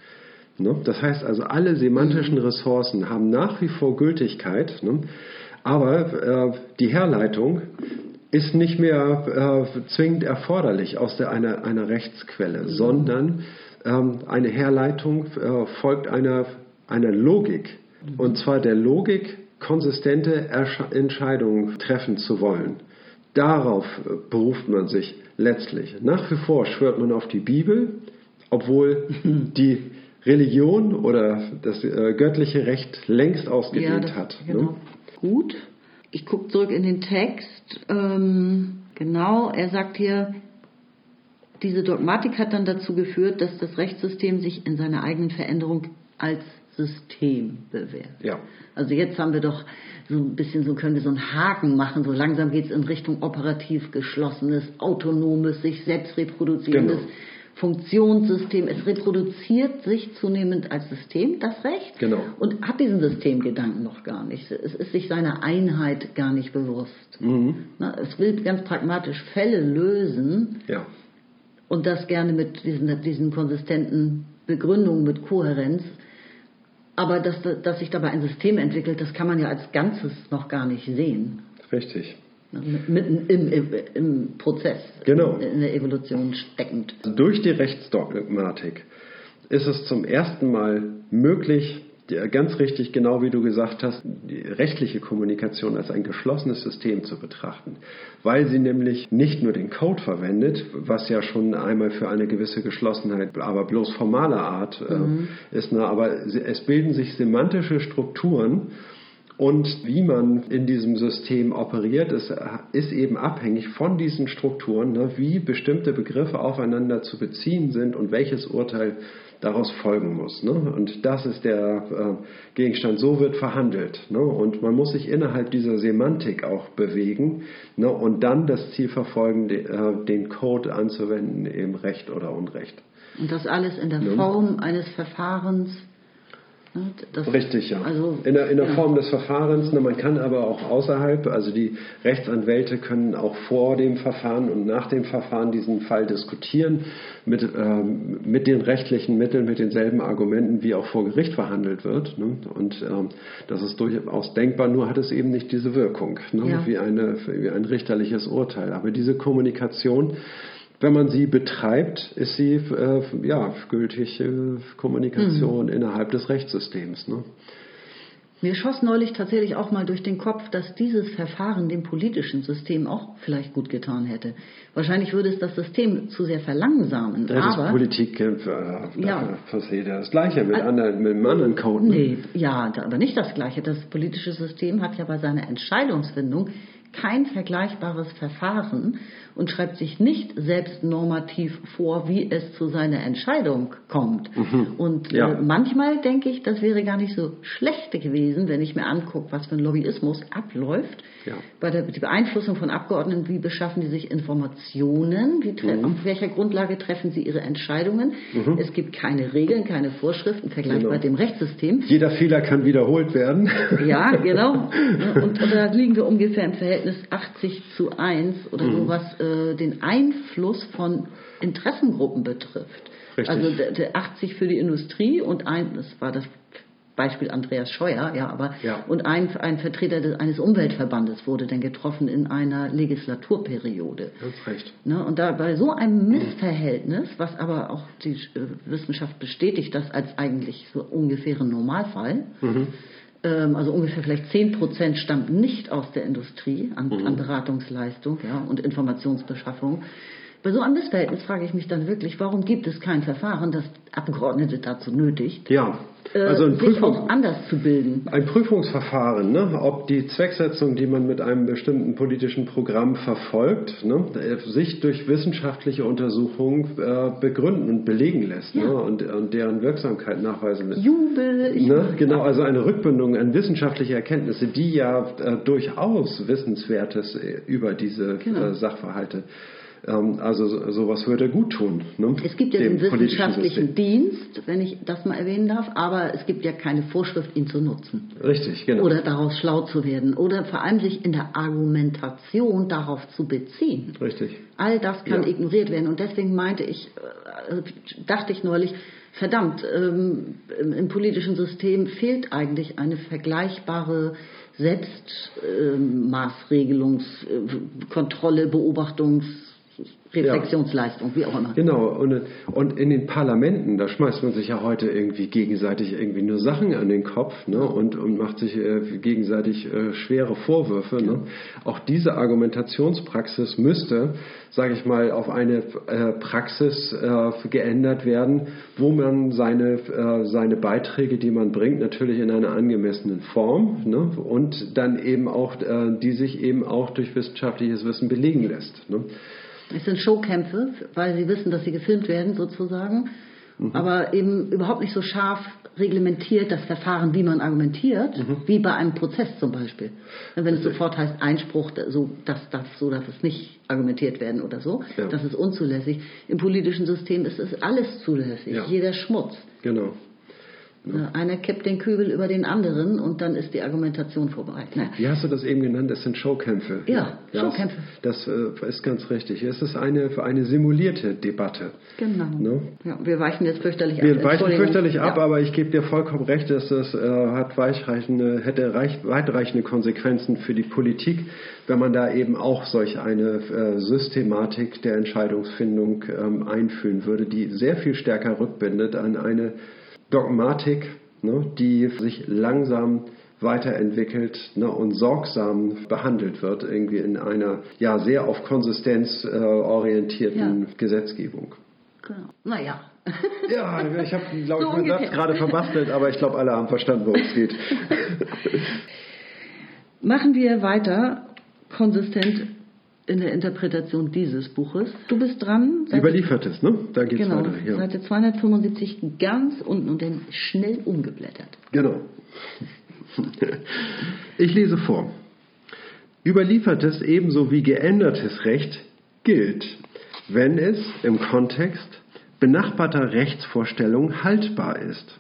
Ne? Das heißt also, alle semantischen. Ressourcen haben nach wie vor Gültigkeit, ne? aber äh, die Herleitung ist nicht mehr äh, zwingend erforderlich aus der, einer, einer Rechtsquelle, mhm. sondern ähm, eine Herleitung äh, folgt einer, einer Logik. Mhm. Und zwar der Logik konsistente Entscheidungen treffen zu wollen. Darauf beruft man sich letztlich. Nach wie vor schwört man auf die Bibel, obwohl die Religion oder das äh, göttliche Recht längst ausgedehnt ja, das, hat. Ne? Genau. Ne? Gut. Ich gucke zurück in den Text. Ähm, genau, er sagt hier, diese Dogmatik hat dann dazu geführt, dass das Rechtssystem sich in seiner eigenen Veränderung als System bewährt. Ja. Also jetzt haben wir doch so ein bisschen, so können wir so einen Haken machen, so langsam geht es in Richtung operativ geschlossenes, autonomes, sich selbst reproduzierendes genau. Funktionssystem. Es reproduziert sich zunehmend als System, das Recht, genau. und hat diesen Systemgedanken noch gar nicht. Es ist sich seiner Einheit gar nicht bewusst. Mhm. Na, es will ganz pragmatisch Fälle lösen ja. und das gerne mit diesen, diesen konsistenten Begründungen, mit Kohärenz aber dass, dass sich dabei ein System entwickelt, das kann man ja als Ganzes noch gar nicht sehen. Richtig. Mitten im, im, im Prozess, genau. in der Evolution steckend. Durch die Rechtsdogmatik ist es zum ersten Mal möglich, ganz richtig, genau wie du gesagt hast, die rechtliche Kommunikation als ein geschlossenes System zu betrachten, weil sie nämlich nicht nur den Code verwendet, was ja schon einmal für eine gewisse Geschlossenheit, aber bloß formaler Art äh, mhm. ist, ne, aber es bilden sich semantische Strukturen, und wie man in diesem System operiert, ist, ist eben abhängig von diesen Strukturen, ne, wie bestimmte Begriffe aufeinander zu beziehen sind und welches Urteil daraus folgen muss. Ne? Und das ist der äh, Gegenstand. So wird verhandelt. Ne? Und man muss sich innerhalb dieser Semantik auch bewegen ne? und dann das Ziel verfolgen, de, äh, den Code anzuwenden, eben Recht oder Unrecht. Und das alles in der ne? Form eines Verfahrens, das, Richtig, ja. Also, in der, in der ja. Form des Verfahrens. Ne, man kann aber auch außerhalb, also die Rechtsanwälte können auch vor dem Verfahren und nach dem Verfahren diesen Fall diskutieren mit, ähm, mit den rechtlichen Mitteln, mit denselben Argumenten, wie auch vor Gericht verhandelt wird. Ne? Und ähm, das ist durchaus denkbar, nur hat es eben nicht diese Wirkung ne? ja. wie, eine, wie ein richterliches Urteil. Aber diese Kommunikation wenn man sie betreibt, ist sie äh, ja, gültige Kommunikation mhm. innerhalb des Rechtssystems. Ne? Mir schoss neulich tatsächlich auch mal durch den Kopf, dass dieses Verfahren dem politischen System auch vielleicht gut getan hätte. Wahrscheinlich würde es das System zu sehr verlangsamen. Das aber Politik äh, Ja. versteht ja das Gleiche mit, anderen, mit einem anderen Code. ne? Nee, ja, aber nicht das Gleiche. Das politische System hat ja bei seiner Entscheidungsfindung kein vergleichbares Verfahren und schreibt sich nicht selbst normativ vor, wie es zu seiner Entscheidung kommt. Und Mhm. Ja. äh, manchmal denke ich, das wäre gar nicht so schlecht gewesen, wenn ich mir angucke, was für ein Lobbyismus abläuft. Ja. Bei der Beeinflussung von Abgeordneten, wie beschaffen die sich Informationen, Mhm. auf welcher Grundlage treffen sie ihre Entscheidungen. Es gibt keine Regeln, keine Vorschriften vergleichbar Genau. dem Rechtssystem. Jeder Fehler kann wiederholt werden. Ja, genau. Und, und da liegen wir ungefähr im Verhältnis 80 zu 1 oder Mhm. so, was äh, den Einfluss von Interessengruppen betrifft. Richtig. Also der, der 80 für die Industrie und ein, das war das Beispiel Andreas Scheuer, ja, aber Ja. und ein, ein Vertreter des, eines Umweltverbandes wurde dann getroffen in einer Legislaturperiode. Ganz recht. Ne, und da bei so einem Missverhältnis, was aber auch die äh, Wissenschaft bestätigt, das als eigentlich so ungefähren Normalfall, ähm, also ungefähr vielleicht 10 Prozent stammt nicht aus der Industrie an, an Beratungsleistung ja, und Informationsbeschaffung. Bei so einem Missverhältnis frage ich mich dann wirklich, warum gibt es kein Verfahren, das Abgeordnete dazu nötigt, Ja, äh, also ein, sich auch anders zu bilden? ein Prüfungsverfahren, ne? ob die Zwecksetzung, die man mit einem bestimmten politischen Programm verfolgt, ne? sich durch wissenschaftliche Untersuchungen äh, begründen und belegen lässt ne? und, und deren Wirksamkeit nachweisen lässt. Jubel, Ne? Genau, also eine Rückbindung an wissenschaftliche Erkenntnisse, die ja äh, durchaus Wissenswertes äh, über diese Genau. äh, Sachverhalte. Also so- sowas würde gut tun. Ne? Es gibt ja den wissenschaftlichen. Dienst, wenn ich das mal erwähnen darf, aber es gibt ja keine Vorschrift, ihn zu nutzen. Richtig, genau. Oder daraus schlau zu werden. Oder vor allem sich in der Argumentation darauf zu beziehen. Richtig. All das kann Ja. ignoriert werden. Und deswegen meinte ich, äh, dachte ich neulich, verdammt, ähm, im, politischen System fehlt eigentlich eine vergleichbare Selbstmaßregelungs-, äh, Beobachtungs-, Reflexionsleistung, wie auch immer. Genau, und, und in den Parlamenten, da schmeißt man sich ja heute irgendwie gegenseitig irgendwie nur Sachen an den Kopf ne, und, und macht sich äh, gegenseitig äh, schwere Vorwürfe. Ne. Auch diese Argumentationspraxis müsste, sage ich mal, auf eine äh, Praxis äh, geändert werden, wo man seine, äh, seine Beiträge, die man bringt, natürlich in einer angemessenen Form ne, und dann eben auch, äh, die sich eben auch durch wissenschaftliches Wissen belegen lässt. Ne. Es sind Showkämpfe, weil sie wissen, dass sie gefilmt werden sozusagen, aber eben überhaupt nicht so scharf reglementiert das Verfahren, wie man argumentiert, wie bei einem Prozess zum Beispiel. Wenn es sofort heißt Einspruch, so das darf so darf es nicht argumentiert werden oder so, Ja. das ist unzulässig. Im politischen System ist es alles zulässig, Ja. jeder Schmutz. Genau. Äh, Einer kippt den Kübel über den anderen und dann ist die Argumentation vorbei. Naja. Wie hast du das eben genannt? Es sind Showkämpfe. Ja, Showkämpfe. Das, das äh, ist ganz richtig. Es ist eine, eine simulierte Debatte. Genau. Ne? Ja, wir weichen jetzt fürchterlich ab. Wir weichen fürchterlich ab, Ja. aber ich gebe dir vollkommen recht, dass das äh, hat weitreichende, hätte reich, weitreichende Konsequenzen für die Politik, wenn man da eben auch solch eine äh, Systematik der Entscheidungsfindung ähm, einführen würde, die sehr viel stärker rückbindet an eine Dogmatik, ne, die sich langsam weiterentwickelt ne, und sorgsam behandelt wird, irgendwie in einer ja sehr auf Konsistenz äh, orientierten Ja. Gesetzgebung. Genau. Naja. Ja, ich habe, glaube So ich, meinen Satz gerade verbastelt, aber ich glaube, alle haben verstanden, worum es geht. Machen wir weiter konsistent in der Interpretation dieses Buches. Du bist dran. Seite- Überliefertes, ne? Da geht's Genau, weiter. Ja. Seite 275 ganz unten und dann schnell umgeblättert. Genau. Ich lese vor. Überliefertes ebenso wie geändertes Recht gilt, wenn es im Kontext benachbarter Rechtsvorstellungen haltbar ist.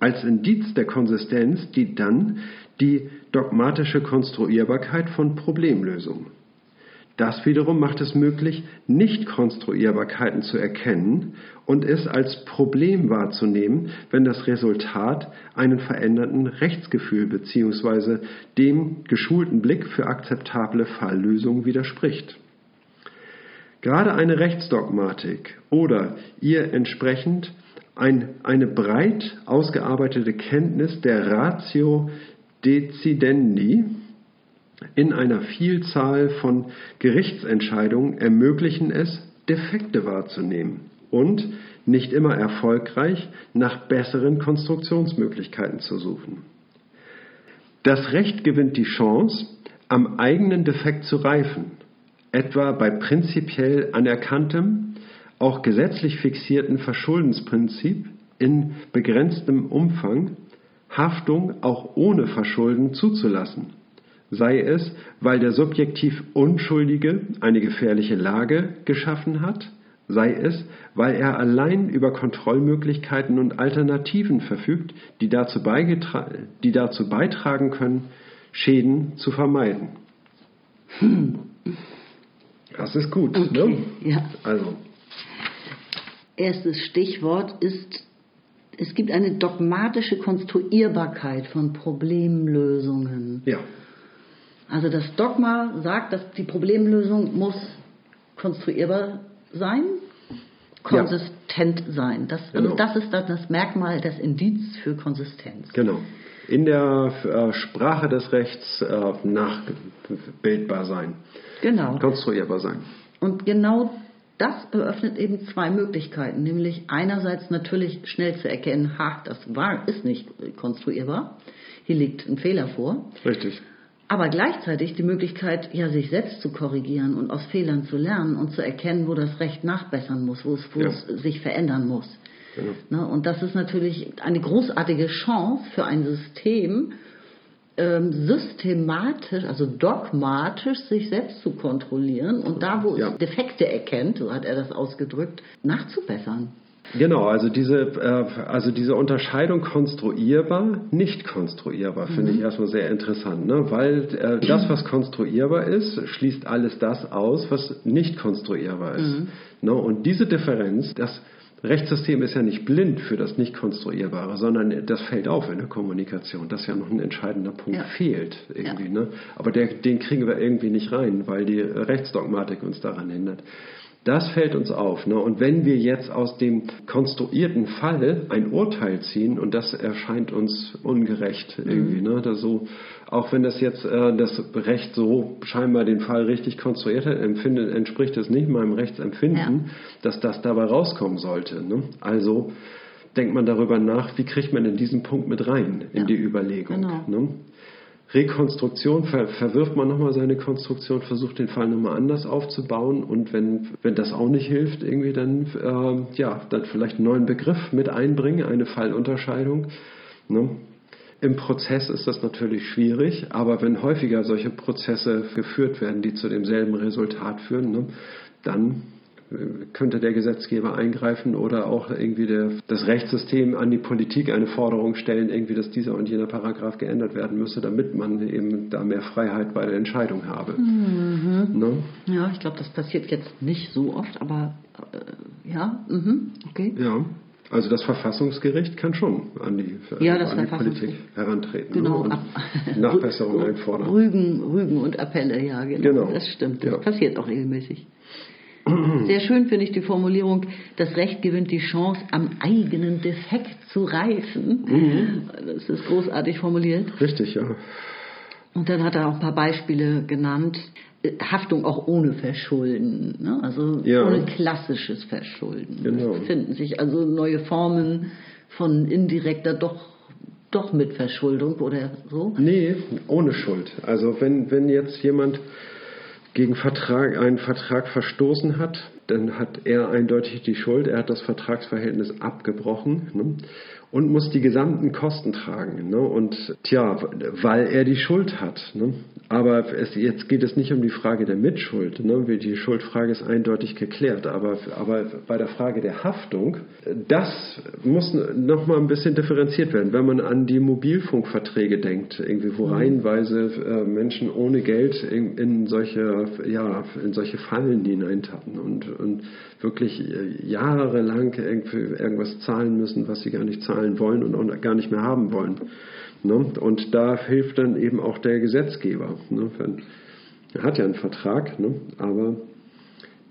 Als Indiz der Konsistenz dient dann die dogmatische Konstruierbarkeit von Problemlösungen. Das wiederum macht es möglich, Nichtkonstruierbarkeiten zu erkennen und es als Problem wahrzunehmen, wenn das Resultat einen veränderten Rechtsgefühl bzw. dem geschulten Blick für akzeptable Falllösungen widerspricht. Gerade eine Rechtsdogmatik oder ihr entsprechend ein, eine breit ausgearbeitete Kenntnis der Ratio Decidendi in einer Vielzahl von Gerichtsentscheidungen ermöglichen es, Defekte wahrzunehmen und nicht immer erfolgreich nach besseren Konstruktionsmöglichkeiten zu suchen. Das Recht gewinnt die Chance, am eigenen Defekt zu reifen, etwa bei prinzipiell anerkanntem, auch gesetzlich fixierten Verschuldensprinzip in begrenztem Umfang Haftung auch ohne Verschulden zuzulassen, sei es, weil der subjektiv Unschuldige eine gefährliche Lage geschaffen hat, sei es, weil er allein über Kontrollmöglichkeiten und Alternativen verfügt, die dazu, die dazu beitragen können, Schäden zu vermeiden. Hm. Das ist gut. Ne? Okay, ne? ja. Also. Erstes Stichwort ist, es gibt eine dogmatische Konstruierbarkeit von Problemlösungen. Ja. Also das Dogma sagt, dass die Problemlösung muss konstruierbar sein, konsistent ja. sein. Das, genau. Und das ist dann das Merkmal, das Indiz für Konsistenz. Genau. In der äh, Sprache des Rechts äh, nachbildbar sein. Genau. Konstruierbar sein. Und genau das eröffnet eben zwei Möglichkeiten, nämlich einerseits natürlich schnell zu erkennen, ha, das war, ist nicht konstruierbar, hier liegt ein Fehler vor. Richtig aber gleichzeitig die Möglichkeit, ja, sich selbst zu korrigieren und aus Fehlern zu lernen und zu erkennen, wo das Recht nachbessern muss, wo es, wo ja. es sich verändern muss. Ja. Ne, und das ist natürlich eine großartige Chance für ein System, ähm, systematisch, also dogmatisch sich selbst zu kontrollieren und da, wo ja. es Defekte erkennt, so hat er das ausgedrückt, nachzubessern. Genau, also diese, äh, also diese Unterscheidung konstruierbar, nicht konstruierbar, finde mhm. ich erstmal sehr interessant, ne? weil äh, das, was konstruierbar ist, schließt alles das aus, was nicht konstruierbar ist. Mhm. Ne? Und diese Differenz, das Rechtssystem ist ja nicht blind für das Nicht-Konstruierbare, sondern das fällt auf in der Kommunikation, dass ja noch ein entscheidender Punkt ja. fehlt irgendwie. Ja. Ne? Aber der, den kriegen wir irgendwie nicht rein, weil die Rechtsdogmatik uns daran hindert. Das fällt uns auf. Ne? Und wenn wir jetzt aus dem konstruierten Fall ein Urteil ziehen, und das erscheint uns ungerecht irgendwie, mhm. ne? das so, auch wenn das jetzt äh, das Recht so scheinbar den Fall richtig konstruiert hat, empfindet, entspricht es nicht meinem Rechtsempfinden, ja. dass das dabei rauskommen sollte. Ne? Also denkt man darüber nach, wie kriegt man in diesen Punkt mit rein in ja. die Überlegung. Genau. Ne? Rekonstruktion, ver, verwirft man nochmal seine Konstruktion, versucht den Fall nochmal anders aufzubauen und wenn, wenn das auch nicht hilft, irgendwie dann, äh, ja, dann vielleicht einen neuen Begriff mit einbringen, eine Fallunterscheidung. Ne? Im Prozess ist das natürlich schwierig, aber wenn häufiger solche Prozesse geführt werden, die zu demselben Resultat führen, ne, dann könnte der Gesetzgeber eingreifen oder auch irgendwie der, das Rechtssystem an die Politik eine Forderung stellen, irgendwie, dass dieser und jener Paragraph geändert werden müsse, damit man eben da mehr Freiheit bei der Entscheidung habe. Mhm. Ne? Ja, ich glaube, das passiert jetzt nicht so oft, aber äh, ja, mhm. okay. Ja. Also das Verfassungsgericht kann schon an die, ja, an die Politik herantreten genau, ne? und Nachbesserungen einfordern. Rügen, Rügen und Appelle, ja, genau. genau. Das stimmt. Das ja. passiert auch regelmäßig. Sehr schön finde ich die Formulierung, das Recht gewinnt die Chance, am eigenen Defekt zu reifen. Mhm. Das ist großartig formuliert. Richtig, ja. Und dann hat er auch ein paar Beispiele genannt. Haftung auch ohne Verschulden, ne? also ja. ohne klassisches Verschulden. Genau. Es finden sich also neue Formen von indirekter doch doch mit Verschuldung oder so? Nee, ohne Schuld. Also wenn, wenn jetzt jemand gegen Vertrag, einen Vertrag verstoßen hat, dann hat er eindeutig die Schuld. Er hat das Vertragsverhältnis abgebrochen. Ne? Und muss die gesamten Kosten tragen. Ne? Und tja, weil er die Schuld hat. Ne? Aber es, jetzt geht es nicht um die Frage der Mitschuld. Ne? Die Schuldfrage ist eindeutig geklärt. Aber, aber bei der Frage der Haftung, das muss noch mal ein bisschen differenziert werden. Wenn man an die Mobilfunkverträge denkt, irgendwie, wo mhm. reihenweise äh, Menschen ohne Geld in, in, solche, ja, in solche Fallen hineintappen und, und wirklich äh, jahrelang irgendwas zahlen müssen, was sie gar nicht zahlen wollen und auch gar nicht mehr haben wollen. Ne? Und da hilft dann eben auch der Gesetzgeber. Ne? Er hat ja einen Vertrag, ne? aber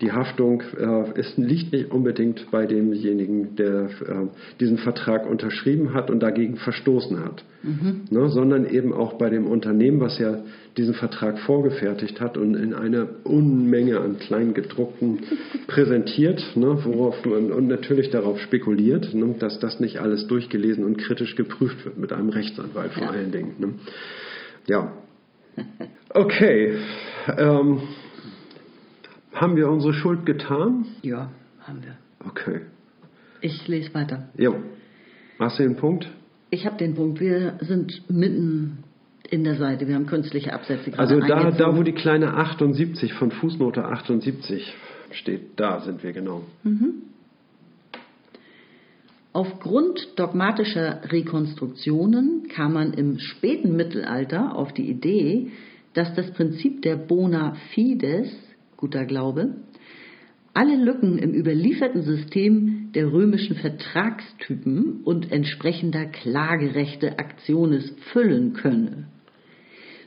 die Haftung äh, ist, liegt nicht unbedingt bei demjenigen, der äh, diesen Vertrag unterschrieben hat und dagegen verstoßen hat, mhm. ne, sondern eben auch bei dem Unternehmen, was ja diesen Vertrag vorgefertigt hat und in einer Unmenge an Kleingedruckten präsentiert, ne, worauf man und natürlich darauf spekuliert, ne, dass das nicht alles durchgelesen und kritisch geprüft wird mit einem Rechtsanwalt vor ja. allen Dingen. Ne. Ja. Okay. Ähm, haben wir unsere Schuld getan? Ja, haben wir. Okay. Ich lese weiter. Ja. Hast du den Punkt? Ich habe den Punkt. Wir sind mitten in der Seite. Wir haben künstliche Absätze Also da, da, wo die kleine 78 von Fußnote 78 steht, da sind wir genau. Mhm. Aufgrund dogmatischer Rekonstruktionen kam man im späten Mittelalter auf die Idee, dass das Prinzip der bona fides guter Glaube, alle Lücken im überlieferten System der römischen Vertragstypen und entsprechender Klagerechte Aktiones füllen könne,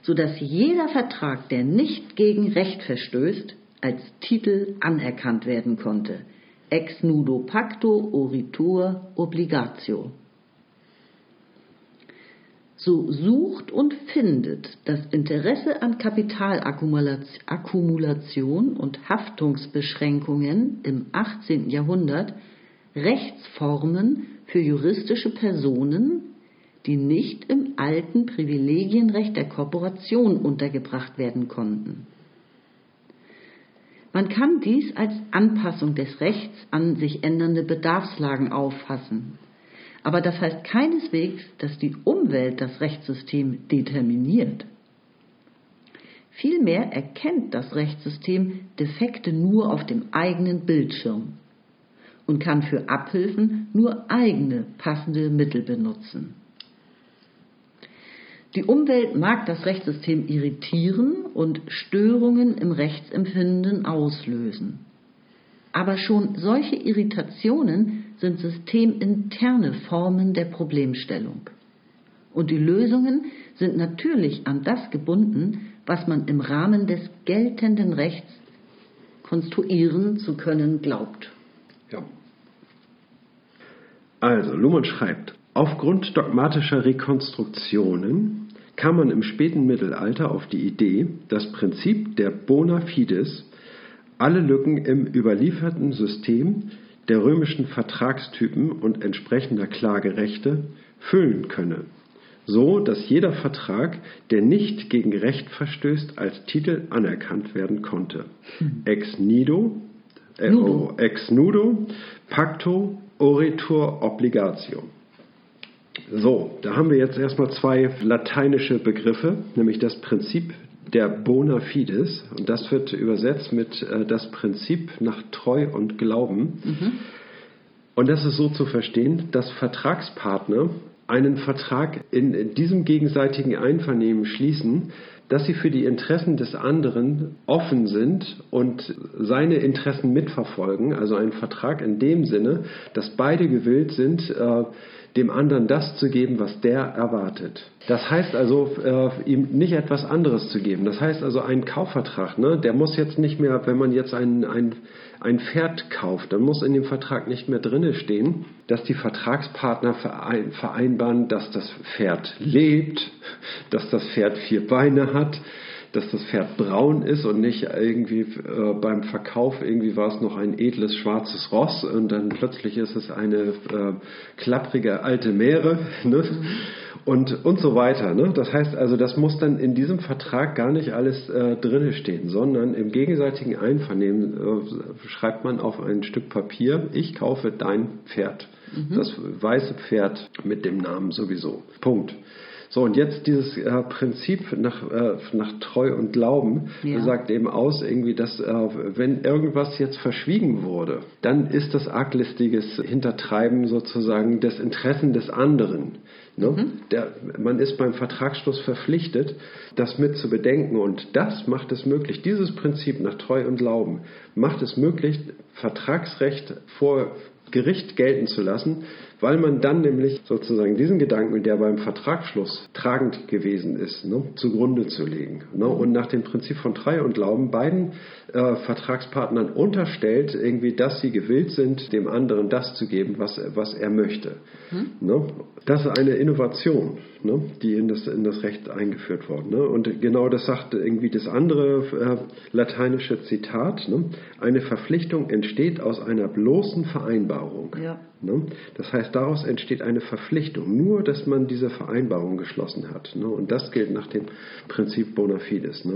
sodass jeder Vertrag, der nicht gegen Recht verstößt, als Titel anerkannt werden konnte. Ex nudo pacto oritur obligatio so sucht und findet das Interesse an Kapitalakkumulation und Haftungsbeschränkungen im 18. Jahrhundert Rechtsformen für juristische Personen, die nicht im alten Privilegienrecht der Korporation untergebracht werden konnten. Man kann dies als Anpassung des Rechts an sich ändernde Bedarfslagen auffassen. Aber das heißt keineswegs, dass die Umwelt das Rechtssystem determiniert. Vielmehr erkennt das Rechtssystem Defekte nur auf dem eigenen Bildschirm und kann für Abhilfen nur eigene passende Mittel benutzen. Die Umwelt mag das Rechtssystem irritieren und Störungen im Rechtsempfinden auslösen. Aber schon solche Irritationen sind systeminterne Formen der Problemstellung. Und die Lösungen sind natürlich an das gebunden, was man im Rahmen des geltenden Rechts konstruieren zu können glaubt. Ja. Also, Luhmann schreibt, aufgrund dogmatischer Rekonstruktionen kam man im späten Mittelalter auf die Idee, das Prinzip der bona fides alle Lücken im überlieferten System der römischen Vertragstypen und entsprechender Klagerechte füllen könne, so dass jeder Vertrag, der nicht gegen Recht verstößt, als Titel anerkannt werden konnte. Hm. Ex nido, äh, nudo. Oh, ex nudo, pacto, oritur, obligatio. So, da haben wir jetzt erstmal zwei lateinische Begriffe, nämlich das Prinzip der bona fides, und das wird übersetzt mit äh, das Prinzip nach Treu und Glauben. Mhm. Und das ist so zu verstehen, dass Vertragspartner einen Vertrag in, in diesem gegenseitigen Einvernehmen schließen, dass sie für die Interessen des anderen offen sind und seine Interessen mitverfolgen. Also ein Vertrag in dem Sinne, dass beide gewillt sind, äh, dem anderen das zu geben, was der erwartet. Das heißt also, äh, ihm nicht etwas anderes zu geben. Das heißt also, ein Kaufvertrag, ne, der muss jetzt nicht mehr, wenn man jetzt ein, ein, ein Pferd kauft, dann muss in dem Vertrag nicht mehr drinne stehen, dass die Vertragspartner vereinbaren, dass das Pferd lebt, dass das Pferd vier Beine hat, dass das Pferd braun ist und nicht irgendwie äh, beim Verkauf irgendwie war es noch ein edles schwarzes Ross und dann plötzlich ist es eine äh, klapprige alte Meere ne? und, und so weiter. Ne? Das heißt also, das muss dann in diesem Vertrag gar nicht alles äh, drinne stehen, sondern im gegenseitigen Einvernehmen äh, schreibt man auf ein Stück Papier, ich kaufe dein Pferd. Mhm. Das weiße Pferd mit dem Namen sowieso. Punkt. So, und jetzt dieses äh, Prinzip nach, äh, nach Treu und Glauben ja. sagt eben aus, irgendwie, dass äh, wenn irgendwas jetzt verschwiegen wurde, dann ist das arglistiges Hintertreiben sozusagen des Interessen des anderen. Ne? Mhm. Der, man ist beim Vertragsschluss verpflichtet, das mit zu bedenken und das macht es möglich. Dieses Prinzip nach Treu und Glauben macht es möglich, Vertragsrecht vor Gericht gelten zu lassen, weil man dann nämlich sozusagen diesen Gedanken, der beim Vertragsschluss tragend gewesen ist, ne, zugrunde zu legen. Ne, und nach dem Prinzip von Treue und Glauben beiden äh, Vertragspartnern unterstellt, irgendwie, dass sie gewillt sind, dem anderen das zu geben, was, was er möchte. Hm? Ne? Das ist eine Innovation, ne, die in das, in das Recht eingeführt worden. Ne? Und genau das sagt irgendwie das andere äh, lateinische Zitat. Ne? Eine Verpflichtung entsteht aus einer bloßen Vereinbarung. Ja. Ne? Das heißt, daraus entsteht eine Verpflichtung, nur dass man diese Vereinbarung geschlossen hat. Ne? Und das gilt nach dem Prinzip bona fides.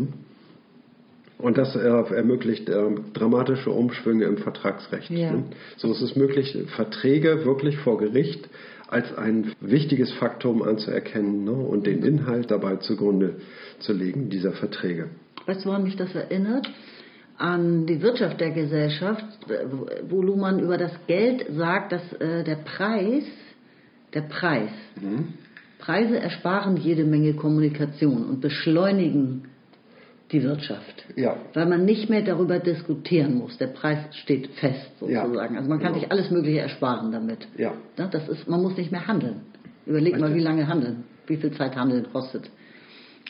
Und das äh, ermöglicht äh, dramatische Umschwünge im Vertragsrecht. Ja. Ne? So ist es möglich, Verträge wirklich vor Gericht als ein wichtiges Faktum anzuerkennen ne? und den Inhalt dabei zugrunde zu legen, dieser Verträge. Weißt du, woran mich das erinnert? An die Wirtschaft der Gesellschaft, wo Luhmann über das Geld sagt, dass äh, der Preis, der Preis, mhm. Preise ersparen jede Menge Kommunikation und beschleunigen die Wirtschaft. Ja. Weil man nicht mehr darüber diskutieren muss. Der Preis steht fest sozusagen. Ja. Also man kann genau. sich alles Mögliche ersparen damit. Ja. Das ist, man muss nicht mehr handeln. Überleg Richtig. mal, wie lange handeln, wie viel Zeit Handeln kostet.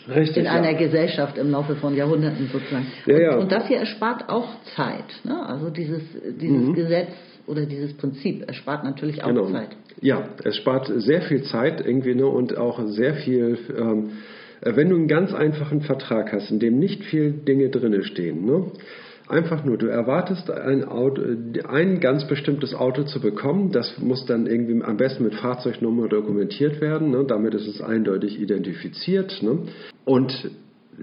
Richtig, in einer ja. Gesellschaft im Laufe von Jahrhunderten sozusagen. Ja, ja. Und, und, das hier erspart auch Zeit. Ne? Also dieses, dieses mhm. Gesetz oder dieses Prinzip erspart natürlich auch genau. Zeit. Ja, es spart sehr viel Zeit irgendwie ne, und auch sehr viel ähm, äh, wenn du einen ganz einfachen Vertrag hast, in dem nicht viel Dinge drinne stehen, ne? Einfach nur, du erwartest ein, Auto, ein ganz bestimmtes Auto zu bekommen. Das muss dann irgendwie am besten mit Fahrzeugnummer dokumentiert werden. Ne? Damit ist es eindeutig identifiziert. Ne? Und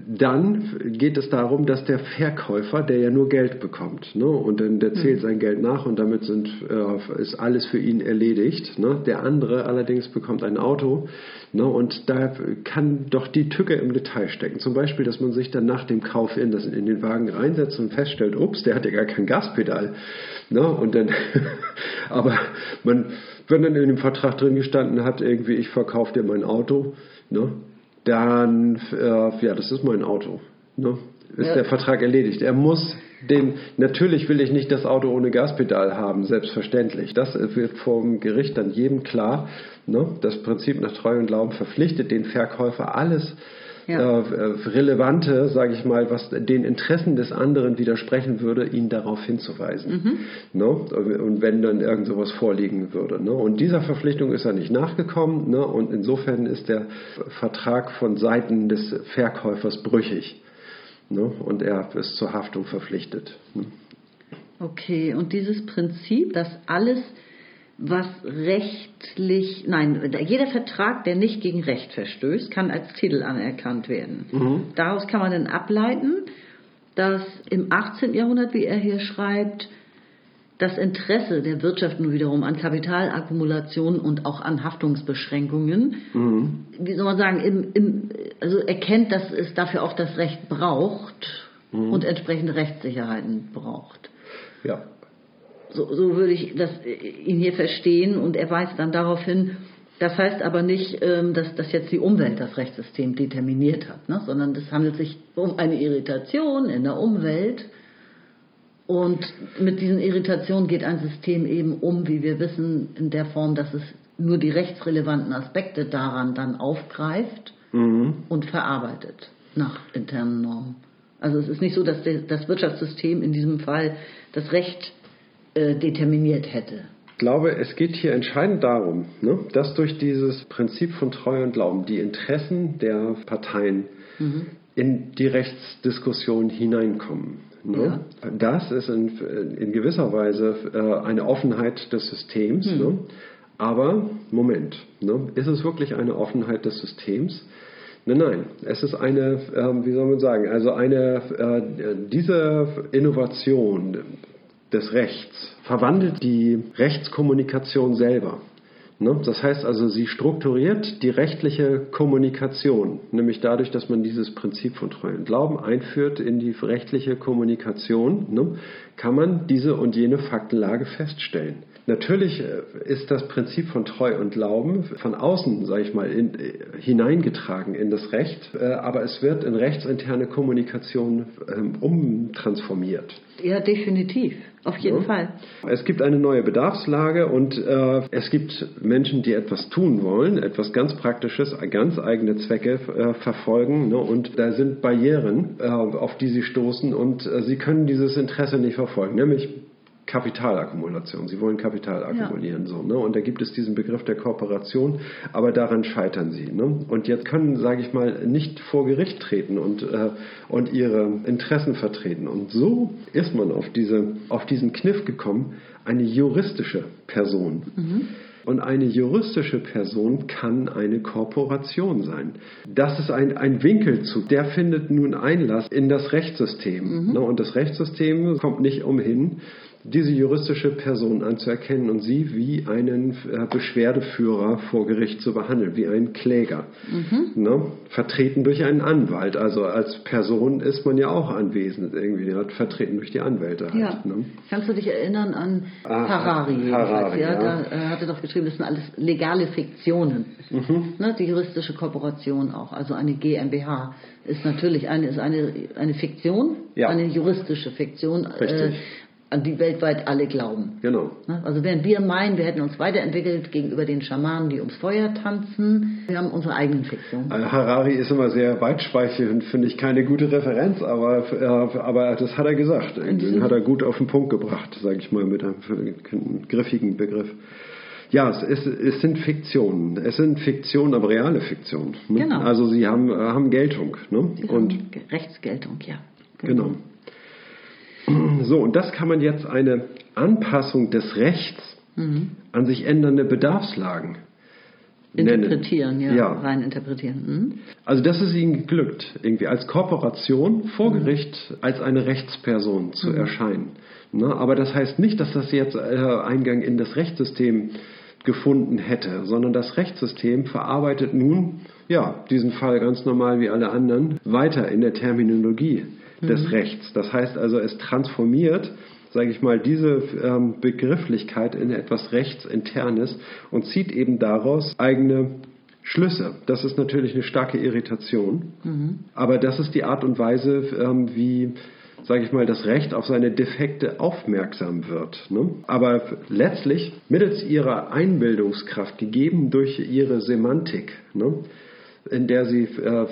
dann geht es darum, dass der Verkäufer, der ja nur Geld bekommt, ne, und dann der zählt mhm. sein Geld nach und damit sind, äh, ist alles für ihn erledigt. Ne. Der andere allerdings bekommt ein Auto ne, und da kann doch die Tücke im Detail stecken. Zum Beispiel, dass man sich dann nach dem Kauf in, das, in den Wagen reinsetzt und feststellt, ups, der hat ja gar kein Gaspedal. Ne, und dann, aber man, wenn dann in dem Vertrag drin gestanden hat, irgendwie, ich verkaufe dir mein Auto, ne, dann, äh, ja, das ist mein Auto. Ne? Ist ja. der Vertrag erledigt. Er muss den, natürlich will ich nicht das Auto ohne Gaspedal haben, selbstverständlich. Das wird vom Gericht dann jedem klar. Ne? Das Prinzip nach Treu und Glauben verpflichtet den Verkäufer alles ja. äh, relevante, sage ich mal, was den Interessen des anderen widersprechen würde, ihn darauf hinzuweisen. Mhm. Ne? Und wenn dann irgend sowas vorliegen würde. Ne? Und dieser Verpflichtung ist er nicht nachgekommen. Ne? Und insofern ist der Vertrag von Seiten des Verkäufers brüchig. Ne? Und er ist zur Haftung verpflichtet. Ne? Okay, und dieses Prinzip, dass alles was rechtlich, nein, jeder Vertrag, der nicht gegen Recht verstößt, kann als Titel anerkannt werden. Mhm. Daraus kann man dann ableiten, dass im 18. Jahrhundert, wie er hier schreibt, das Interesse der Wirtschaft nun wiederum an Kapitalakkumulation und auch an Haftungsbeschränkungen, mhm. wie soll man sagen, im, im, also erkennt, dass es dafür auch das Recht braucht mhm. und entsprechende Rechtssicherheiten braucht. Ja. So, so würde ich das, äh, ihn hier verstehen und er weist dann darauf hin, das heißt aber nicht, ähm, dass, dass jetzt die Umwelt das Rechtssystem determiniert hat, ne? sondern es handelt sich um eine Irritation in der Umwelt. Und mit diesen Irritationen geht ein System eben um, wie wir wissen, in der Form, dass es nur die rechtsrelevanten Aspekte daran dann aufgreift mhm. und verarbeitet nach internen Normen. Also es ist nicht so, dass das Wirtschaftssystem in diesem Fall das Recht äh, determiniert hätte. Ich glaube, es geht hier entscheidend darum, ne, dass durch dieses Prinzip von Treu und Glauben die Interessen der Parteien mhm. in die Rechtsdiskussion hineinkommen. Ne? Ja. Das ist in, in gewisser Weise äh, eine Offenheit des Systems. Mhm. Ne? Aber, Moment, ne? ist es wirklich eine Offenheit des Systems? Nein, nein, es ist eine, äh, wie soll man sagen, also eine, äh, diese Innovation des Rechts verwandelt die Rechtskommunikation selber. Ne? Das heißt also, sie strukturiert die rechtliche Kommunikation, nämlich dadurch, dass man dieses Prinzip von Treu Glauben einführt in die rechtliche Kommunikation, ne? kann man diese und jene Faktenlage feststellen. Natürlich äh, ist das Prinzip von Treu und Glauben von außen, sage ich mal, in, äh, hineingetragen in das Recht, äh, aber es wird in rechtsinterne Kommunikation ähm, umtransformiert. Ja, definitiv. Auf jeden ja. Fall. Es gibt eine neue Bedarfslage und äh, es gibt Menschen, die etwas tun wollen, etwas ganz Praktisches, ganz eigene Zwecke äh, verfolgen. Ne? Und da sind Barrieren, äh, auf die sie stoßen und sie können dieses Interesse nicht verfolgen, nämlich Kapitalakkumulation. Sie wollen Kapital akkumulieren. Ja. So, ne? Und da gibt es diesen Begriff der Kooperation, aber daran scheitern sie. Ne? Und jetzt können, sage ich mal, nicht vor Gericht treten und, äh, und ihre Interessen vertreten. Und so ist man auf, diese, auf diesen Kniff gekommen, eine juristische Person. Mhm. Und eine juristische Person kann eine Kooperation sein. Das ist ein, ein Winkelzug, der findet nun Einlass in das Rechtssystem. Mhm. Ne? Und das Rechtssystem kommt nicht umhin, diese juristische Person anzuerkennen und sie wie einen äh, Beschwerdeführer vor Gericht zu behandeln, wie einen Kläger. Mhm. Ne? Vertreten durch einen Anwalt. Also als Person ist man ja auch anwesend irgendwie, ja, vertreten durch die Anwälte. Halt, ja. Ne? Kannst du dich erinnern an ah, Harari? Harari ja, ja. Da äh, hat er doch geschrieben, das sind alles legale Fiktionen. Mhm. Ne? Die juristische Kooperation auch, also eine GmbH ist natürlich eine, ist eine, eine Fiktion, ja. eine juristische Fiktion. Richtig. Äh, an die weltweit alle glauben. Genau. Ne? Also während wir meinen, wir hätten uns weiterentwickelt gegenüber den Schamanen, die ums Feuer tanzen, wir haben unsere eigenen Fiktionen. Also Harari ist immer sehr weitspeichend, finde ich keine gute Referenz, aber, äh, aber das hat er gesagt. Den hat er gut auf den Punkt gebracht, sage ich mal, mit einem griffigen Begriff. Ja, es, ist, es, sind Fiktionen. Es sind Fiktionen, aber reale Fiktionen. Ne? Genau. Also sie haben, haben Geltung. Ne? Sie und Rechtsgeltung, ja. Genau. genau. So, und das kann man jetzt eine Anpassung des Rechts mhm. an sich ändernde Bedarfslagen interpretieren, ja, ja, rein interpretieren. Mhm. Also das ist ihnen geglückt, irgendwie als Kooperation vor mhm. Gericht als eine Rechtsperson zu mhm. erscheinen. Ne? Aber das heißt nicht, dass das jetzt äh, Eingang in das Rechtssystem gefunden hätte, sondern das Rechtssystem verarbeitet nun ja diesen Fall ganz normal wie alle anderen weiter in der Terminologie des mhm. Rechts. Das heißt also, es transformiert, sage ich mal, diese ähm, Begrifflichkeit in etwas Rechtsinternes und zieht eben daraus eigene Schlüsse. Das ist natürlich eine starke Irritation, mhm. aber das ist die Art und Weise, ähm, wie sage ich mal, das Recht auf seine Defekte aufmerksam wird. Ne? Aber letztlich mittels ihrer Einbildungskraft, gegeben durch ihre Semantik, ne? In der sie, äh,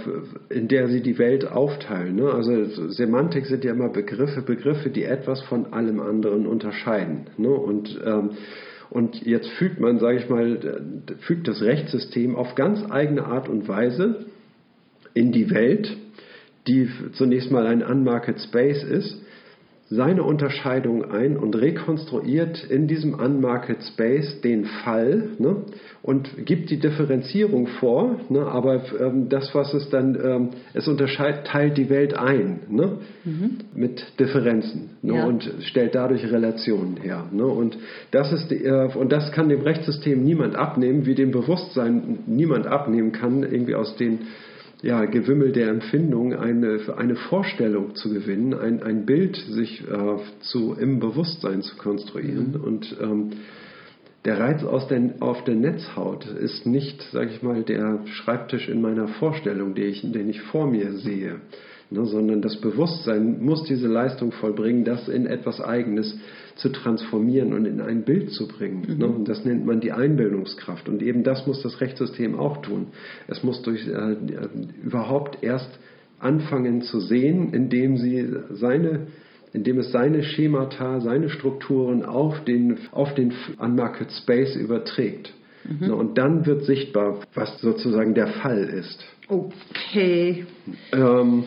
in der sie die Welt aufteilen. Ne? Also Semantik sind ja immer Begriffe, Begriffe, die etwas von allem anderen unterscheiden. Ne? Und, ähm, und jetzt fügt man, sage ich mal, fügt das Rechtssystem auf ganz eigene Art und Weise in die Welt, die zunächst mal ein Unmarket Space ist seine Unterscheidung ein und rekonstruiert in diesem Unmarket Space den Fall ne, und gibt die Differenzierung vor, ne, aber ähm, das, was es dann, ähm, es unterscheidet, teilt die Welt ein ne, mhm. mit Differenzen ne, ja. und stellt dadurch Relationen her. Ne, und, das ist die, äh, und das kann dem Rechtssystem niemand abnehmen, wie dem Bewusstsein niemand abnehmen kann, irgendwie aus den ja, Gewimmel der Empfindung eine, eine Vorstellung zu gewinnen, ein, ein Bild sich äh, zu, im Bewusstsein zu konstruieren. Mhm. Und ähm, der Reiz aus der, auf der Netzhaut ist nicht, sage ich mal, der Schreibtisch in meiner Vorstellung, den ich, den ich vor mir sehe, ne, sondern das Bewusstsein muss diese Leistung vollbringen, das in etwas Eigenes zu transformieren und in ein Bild zu bringen. Mhm. Ne? Und das nennt man die Einbildungskraft. Und eben das muss das Rechtssystem auch tun. Es muss durch äh, überhaupt erst anfangen zu sehen, indem sie seine indem es seine Schemata, seine Strukturen auf den, auf den Unmarket Space überträgt. Mhm. Und dann wird sichtbar, was sozusagen der Fall ist. Okay. Ähm,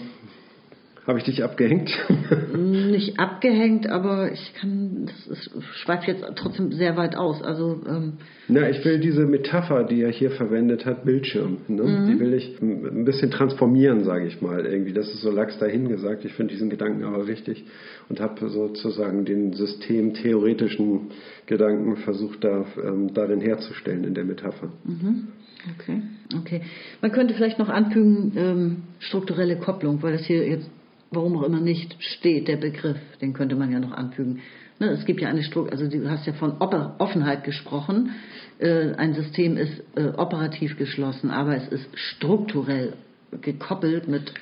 habe ich dich abgehängt? Nicht abgehängt, aber ich kann, das schweift jetzt trotzdem sehr weit aus. Also, ähm, Na, ich will diese Metapher, die er hier verwendet hat, Bildschirm, ne? mhm. die will ich ein bisschen transformieren, sage ich mal. Irgendwie, das ist so lax dahingesagt. Ich finde diesen Gedanken aber wichtig und habe sozusagen den systemtheoretischen Gedanken versucht, da, ähm, darin herzustellen in der Metapher. Mhm. Okay, okay. Man könnte vielleicht noch anfügen, ähm, strukturelle Kopplung, weil das hier jetzt warum auch immer nicht steht, der Begriff, den könnte man ja noch anfügen. Ne, es gibt ja eine Struktur, also du hast ja von Oper Offenheit gesprochen. Äh, ein System ist äh, operativ geschlossen, aber es ist strukturell gekoppelt mit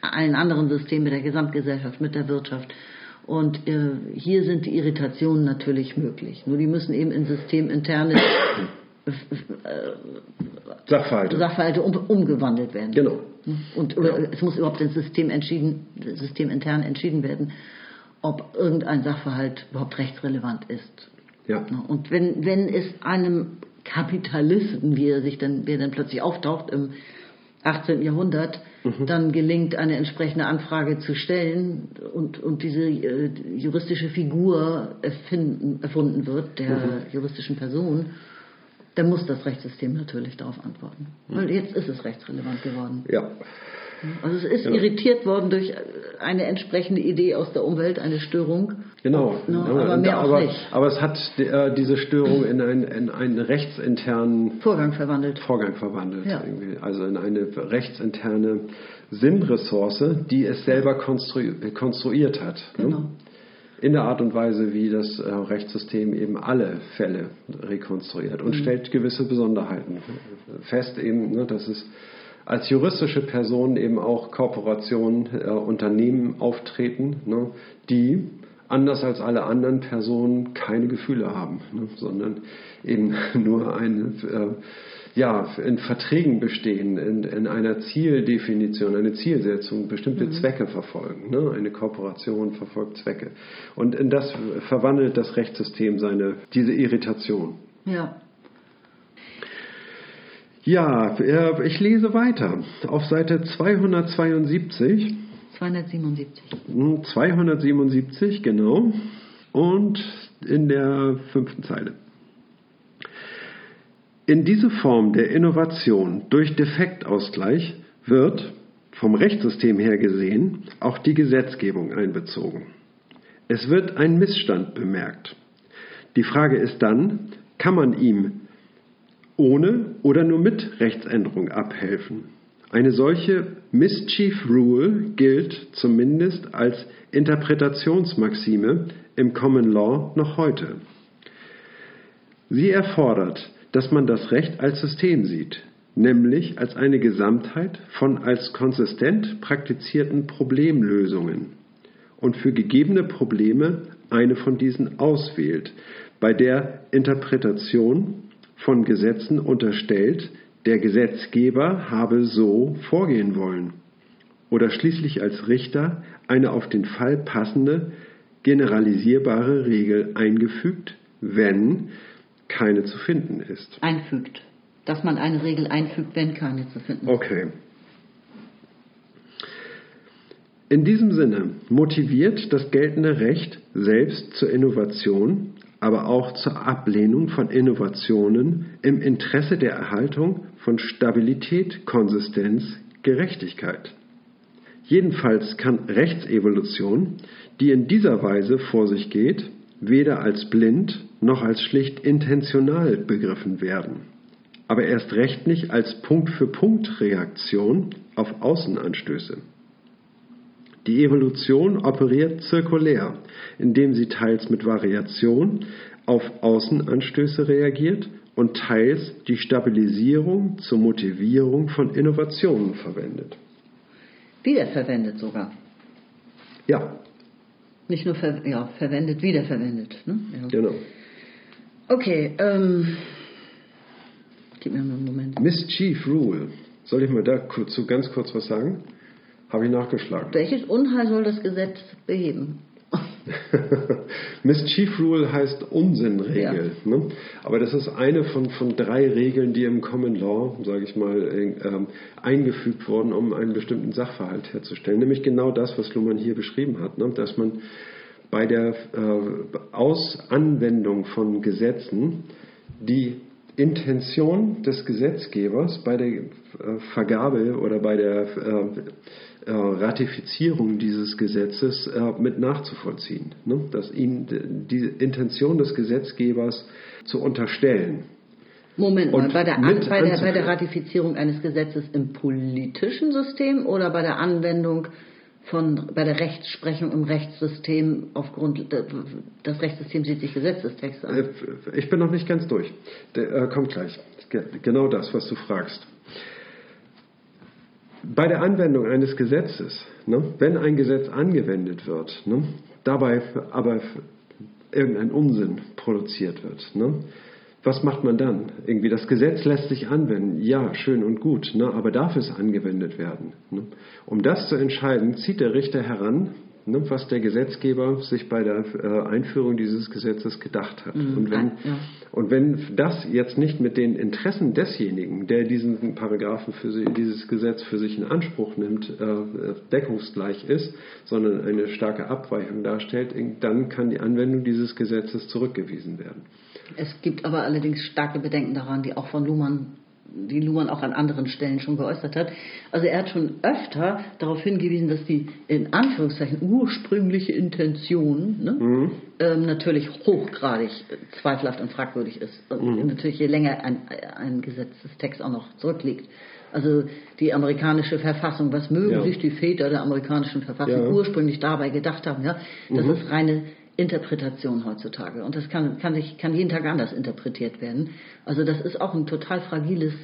allen anderen Systemen, mit der Gesamtgesellschaft, mit der Wirtschaft. Und äh, hier sind die Irritationen natürlich möglich. Nur die müssen eben in systeminterne Sachverhalte, Sachverhalte um, umgewandelt werden. Genau. Und oder es muss überhaupt im System entschieden, systemintern entschieden werden, ob irgendein Sachverhalt überhaupt rechtsrelevant ist. Ja. Und wenn, wenn es einem Kapitalisten, wie er sich dann, wie er dann plötzlich auftaucht im 18. Jahrhundert, Mhm. dann gelingt, eine entsprechende Anfrage zu stellen und, und diese äh, juristische Figur erfinden, erfunden wird, der Mhm. juristischen Person, dann muss das Rechtssystem natürlich darauf antworten. Weil jetzt ist es rechtsrelevant geworden. Ja. Also es ist Genau. irritiert worden durch eine entsprechende Idee aus der Umwelt, eine Störung. Genau, Ja, aber, aber mehr auch aber, nicht. aber es hat äh, diese Störung in, ein, in einen rechtsinternen Vorgang verwandelt. Vorgang verwandelt. Ja. Also in eine rechtsinterne Sinnressource, die es selber konstru konstruiert hat. Ne? In der Art und Weise, wie das äh, Rechtssystem eben alle Fälle rekonstruiert Mhm. und stellt gewisse Besonderheiten fest, eben, ne, dass es als juristische Person eben auch Kooperationen, äh, Unternehmen auftreten, ne, die anders als alle anderen Personen keine Gefühle haben, ne, sondern eben nur eine, äh, ja, in Verträgen bestehen, in, in einer Zieldefinition, eine Zielsetzung, bestimmte Zwecke verfolgen. Ne? Eine Kooperation verfolgt Zwecke. Und in das verwandelt das Rechtssystem seine, diese Irritation. Ja. Ja, äh, ich lese weiter. Auf Seite 272 277. Hm, 277, genau. Und in der fünften Zeile. In diese Form der Innovation durch Defektausgleich wird, vom Rechtssystem her gesehen, auch die Gesetzgebung einbezogen. Es wird ein Missstand bemerkt. Die Frage ist dann, kann man ihm ohne oder nur mit Rechtsänderung abhelfen? Eine solche Mischief Rule gilt zumindest als Interpretationsmaxime im Common Law noch heute. Sie erfordert, dass man das Recht als System sieht, nämlich als eine Gesamtheit von als konsistent praktizierten Problemlösungen und für gegebene Probleme eine von diesen auswählt, bei der Interpretation von Gesetzen unterstellt, der Gesetzgeber habe so vorgehen wollen oder schließlich als Richter eine auf den Fall passende, generalisierbare Regel eingefügt, wenn keine zu finden ist. Einfügt. Dass man eine Regel einfügt, wenn keine zu finden ist. Okay. In diesem Sinne motiviert das geltende Recht selbst zur Innovation, aber auch zur Ablehnung von Innovationen im Interesse der Erhaltung von Stabilität, Konsistenz, Gerechtigkeit. Jedenfalls kann Rechtsevolution, die in dieser Weise vor sich geht, weder als blind noch als schlicht intentional begriffen werden, aber erst recht nicht als Punkt-für-Punkt-Reaktion auf Außenanstöße. Die Evolution operiert zirkulär, indem sie teils mit Variation auf Außenanstöße reagiert und teils die Stabilisierung zur Motivierung von Innovationen verwendet. Wiederverwendet sogar. Ja, Nicht nur ver ja, verwendet, wiederverwendet. Ne? Ja. genau. Okay, ähm, gib mir mal einen Moment. Mischief Rule. Soll ich mal dazu ganz kurz was sagen? Habe ich nachgeschlagen. Welches Unheil soll das Gesetz beheben? Mischief Rule heißt Unsinnregel. Ne? Aber das ist eine von, von drei Regeln, die im Common Law, sage ich mal, ähm, eingefügt wurden, um einen bestimmten Sachverhalt herzustellen. Nämlich genau das, was Luhmann hier beschrieben hat, ne? dass man bei der äh, Ausanwendung von Gesetzen die Intention des Gesetzgebers bei der äh, Vergabe oder bei der äh, äh, Ratifizierung dieses Gesetzes äh, mit nachzuvollziehen. Ne? Dass d- die Intention des Gesetzgebers zu unterstellen. Moment mal, Und bei der, An bei, der, bei der Ratifizierung eines Gesetzes im politischen System oder bei der Anwendung von, bei der Rechtsprechung im Rechtssystem aufgrund, das Rechtssystem sieht sich Gesetzestext an. Äh, ich bin noch nicht ganz durch. Der, äh, kommt gleich. Genau das, was du fragst. Bei der Anwendung eines Gesetzes, ne, wenn ein Gesetz angewendet wird, ne, dabei aber irgendein Unsinn produziert wird, ne, was macht man dann? Irgendwie das Gesetz lässt sich anwenden, ja, schön und gut, ne, aber darf es angewendet werden? Ne? Um das zu entscheiden, zieht der Richter heran, ne, was der Gesetzgeber sich bei der äh, Einführung dieses Gesetzes gedacht hat. Mhm. Und, wenn, ja. und wenn das jetzt nicht mit den Interessen desjenigen, der diesen Paragraphen für sie, dieses Gesetz für sich in Anspruch nimmt, äh, deckungsgleich ist, sondern eine starke Abweichung darstellt, dann kann die Anwendung dieses Gesetzes zurückgewiesen werden. Es gibt aber allerdings starke Bedenken daran, die auch von Luhmann die Luhmann auch an anderen Stellen schon geäußert hat. Also er hat schon öfter darauf hingewiesen, dass die in Anführungszeichen ursprüngliche Intention ne, mhm. ähm, natürlich hochgradig zweifelhaft und fragwürdig ist. Und mhm. natürlich je länger ein, ein Gesetzestext auch noch zurückliegt. Also die amerikanische Verfassung, was mögen ja. sich die Väter der amerikanischen Verfassung ja. ursprünglich dabei gedacht haben, ja, das mhm. ist reine Interpretation heutzutage. Und das kann, kann, sich, kann jeden Tag anders interpretiert werden. Also das ist auch ein total fragiles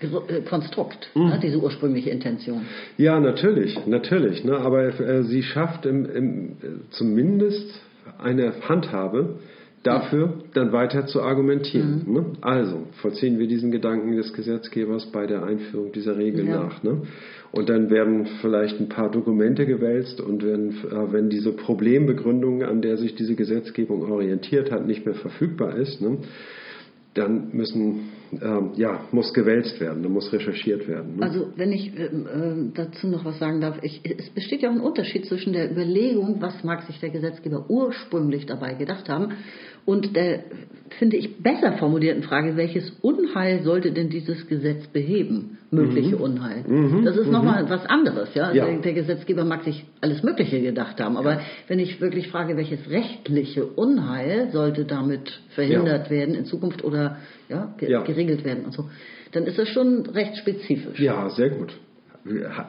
äh, Konstrukt, mhm. ne, diese ursprüngliche Intention. Ja, natürlich, natürlich. Ne, aber äh, sie schafft im, im, äh, zumindest eine Handhabe, dafür dann weiter zu argumentieren. Mhm. Ne? Also vollziehen wir diesen Gedanken des Gesetzgebers bei der Einführung dieser Regel ja. nach. Ne? Und dann werden vielleicht ein paar Dokumente gewälzt und wenn, äh, wenn diese Problembegründung, an der sich diese Gesetzgebung orientiert hat, nicht mehr verfügbar ist, ne? dann müssen, ähm, ja, muss gewälzt werden, dann muss recherchiert werden. Ne? Also wenn ich äh, dazu noch was sagen darf, ich, es besteht ja auch ein Unterschied zwischen der Überlegung, was mag sich der Gesetzgeber ursprünglich dabei gedacht haben, und der, finde ich, besser formulierten Frage, welches Unheil sollte denn dieses Gesetz beheben? Mögliche mhm. Unheil. Mhm. Das ist mhm. nochmal was anderes, ja? ja. Der, der, Gesetzgeber mag sich alles Mögliche gedacht haben, aber ja. wenn ich wirklich frage, welches rechtliche Unheil sollte damit verhindert ja. werden in Zukunft oder ja, geregelt werden und so, dann ist das schon recht spezifisch. Ja, sehr gut.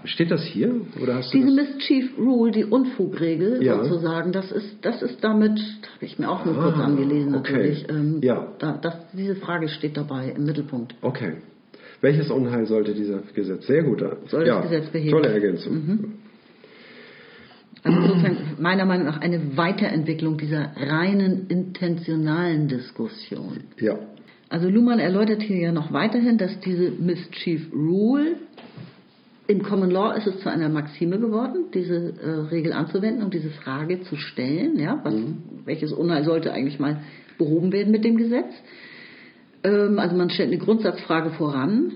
Steht das hier? Oder hast Diese Mischief Rule, die Unfugregel ja. sozusagen, das ist, das ist damit, habe ich mir auch nur ah, kurz angelesen okay. natürlich. Ähm, ja. Da, das, diese Frage steht dabei im Mittelpunkt. Okay. Welches Unheil sollte dieser Gesetz? Sehr gut. Soll ja, das Gesetz beheben? Tolle Ergänzung. Mhm. Also sozusagen meiner Meinung nach eine Weiterentwicklung dieser reinen intentionalen Diskussion. Ja. Also Luhmann erläutert hier ja noch weiterhin, dass diese Mischief Rule im Common Law ist es zu einer Maxime geworden, diese äh, Regel anzuwenden und diese Frage zu stellen, ja, was, mhm. welches Unheil sollte eigentlich mal behoben werden mit dem Gesetz. Ähm, also man stellt eine Grundsatzfrage voran.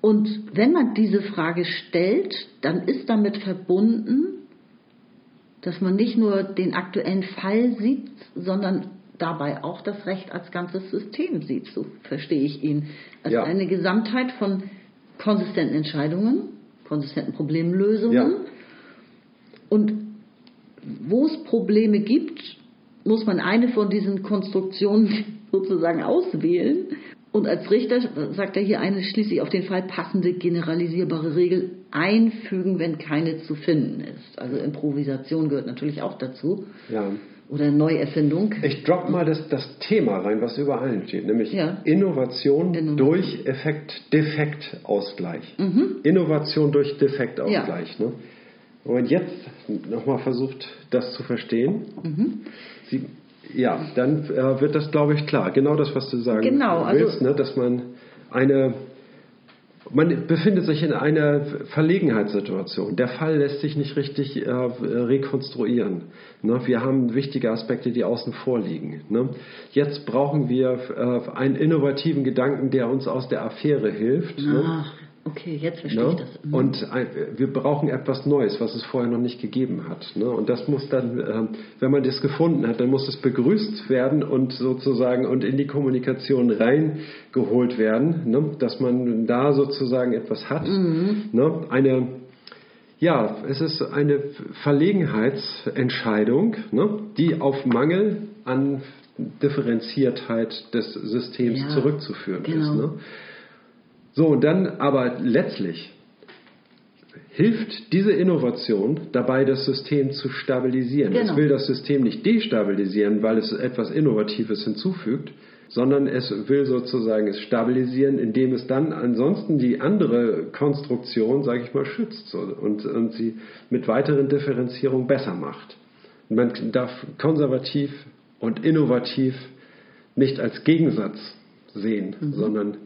Und wenn man diese Frage stellt, dann ist damit verbunden, dass man nicht nur den aktuellen Fall sieht, sondern dabei auch das Recht als ganzes System sieht. So verstehe ich ihn. Als ja. eine Gesamtheit von konsistenten Entscheidungen, konsistenten Problemlösungen. Ja. Und wo es Probleme gibt, muss man eine von diesen Konstruktionen sozusagen auswählen. Und als Richter sagt er hier eine schließlich auf den Fall passende generalisierbare Regel einfügen, wenn keine zu finden ist. Also Improvisation gehört natürlich auch dazu. Ja oder Neuerfindung. Ich drop mal das, das Thema rein, was über allen steht, nämlich ja. Innovation, Innovation, durch Effekt, Defektausgleich. Mhm. Innovation durch Defektausgleich. Ja. Ne? Und jetzt nochmal versucht, das zu verstehen. Mhm. Sie, ja, dann äh, wird das, glaube ich, klar. Genau das, was du sagen genau, willst, also, ne? dass man eine man befindet sich in einer Verlegenheitssituation. Der Fall lässt sich nicht richtig äh, rekonstruieren. Ne? Wir haben wichtige Aspekte, die außen vor liegen. Ne? Jetzt brauchen wir äh, einen innovativen Gedanken, der uns aus der Affäre hilft. Ne? Okay, jetzt verstehe ne? ich das. Mhm. Und wir brauchen etwas Neues, was es vorher noch nicht gegeben hat. Ne? Und das muss dann, ähm, wenn man das gefunden hat, dann muss es begrüßt werden und sozusagen und in die Kommunikation reingeholt werden, ne? dass man da sozusagen etwas hat. Mhm. Ne? Eine, ja, es ist eine Verlegenheitsentscheidung, ne? die auf Mangel an Differenziertheit des Systems ja, zurückzuführen genau. ist. Ne? So, und dann aber letztlich hilft diese Innovation dabei, das System zu stabilisieren. Genau. Es will das System nicht destabilisieren, weil es etwas Innovatives hinzufügt, sondern es will sozusagen es stabilisieren, indem es dann ansonsten die andere Konstruktion, sage ich mal, schützt und, und sie mit weiteren Differenzierungen besser macht. Man darf konservativ und innovativ nicht als Gegensatz sehen, mhm. sondern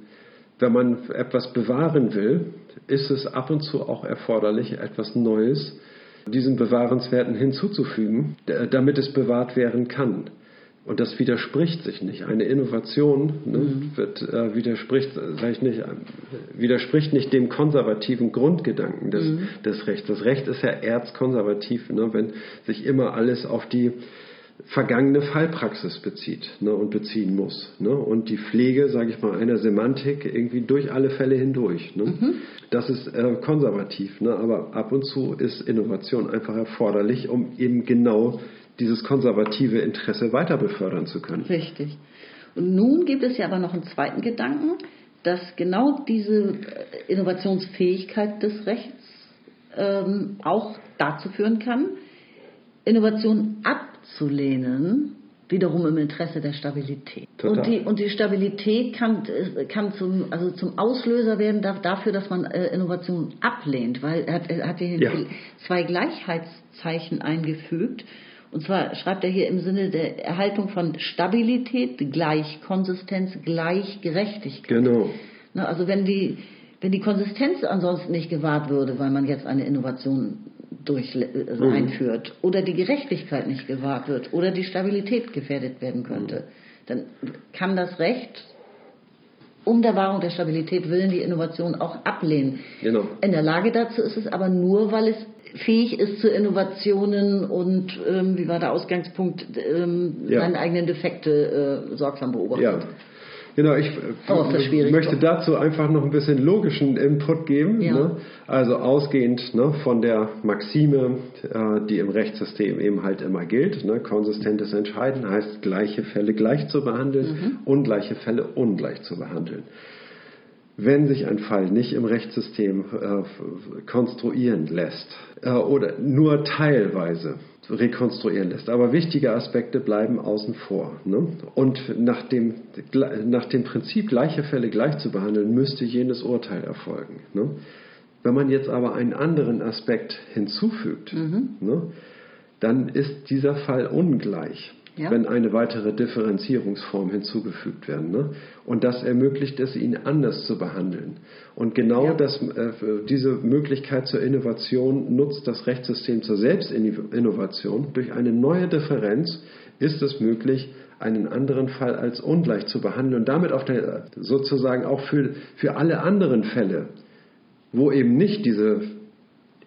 wenn man etwas bewahren will, ist es ab und zu auch erforderlich, etwas Neues diesen Bewahrenswerten hinzuzufügen, damit es bewahrt werden kann. Und das widerspricht sich nicht. Eine Innovation ne, mhm. wird, äh, widerspricht, sag ich nicht, widerspricht nicht dem konservativen Grundgedanken des, mhm. des Rechts. Das Recht ist ja erzkonservativ, ne, wenn sich immer alles auf die vergangene Fallpraxis bezieht ne, und beziehen muss. Ne, und die Pflege, sage ich mal, einer Semantik irgendwie durch alle Fälle hindurch. Ne. Mhm. Das ist äh, konservativ, ne, aber ab und zu ist Innovation einfach erforderlich, um eben genau dieses konservative Interesse weiter befördern zu können. Richtig. Und nun gibt es ja aber noch einen zweiten Gedanken, dass genau diese äh, Innovationsfähigkeit des Rechts ähm, auch dazu führen kann, Innovationen abzulehnen, wiederum im Interesse der Stabilität. Total. Und die, und die Stabilität kann, kann zum, also zum Auslöser werden dafür, dass man äh, Innovationen ablehnt, weil er hat, er hat hier ja. zwei Gleichheitszeichen eingefügt und zwar schreibt er hier im Sinne der Erhaltung von Stabilität gleich Konsistenz gleich Gerechtigkeit. Genau. Na, also wenn die, wenn die Konsistenz ansonsten nicht gewahrt würde, weil man jetzt eine Innovation durch, äh, mhm. einführt oder die Gerechtigkeit nicht gewahrt wird oder die Stabilität gefährdet werden könnte, mhm. dann kann das Recht um der Wahrung der Stabilität willen die Innovation auch ablehnen. Genau. In der Lage dazu ist es aber nur, weil es fähig ist zu Innovationen und ähm, wie war der Ausgangspunkt, ähm, ja. seine eigenen Defekte äh, sorgsam beobachtet. Ja. Genau, ich äh, möchte doch. dazu einfach noch ein bisschen logischen Input geben. Ja. Ne? Also ausgehend ne, von der Maxime, äh, die im Rechtssystem eben halt immer gilt, ne? konsistentes Entscheiden heißt, gleiche Fälle gleich zu behandeln, mhm. ungleiche Fälle ungleich zu behandeln wenn sich ein Fall nicht im Rechtssystem äh, konstruieren lässt äh, oder nur teilweise rekonstruieren lässt. Aber wichtige Aspekte bleiben außen vor. Ne? Und nach dem, nach dem Prinzip, gleiche Fälle gleich zu behandeln, müsste jenes Urteil erfolgen. Ne? Wenn man jetzt aber einen anderen Aspekt hinzufügt, mhm. ne, dann ist dieser Fall ungleich ja. wenn eine weitere Differenzierungsform hinzugefügt werden. Ne? Und das ermöglicht es, ihn anders zu behandeln. Und genau ja. das, äh, diese Möglichkeit zur Innovation nutzt das Rechtssystem zur Selbstinnovation. Durch eine neue Differenz ist es möglich, einen anderen Fall als ungleich zu behandeln und damit auf der, sozusagen auch für, für alle anderen Fälle, wo eben nicht diese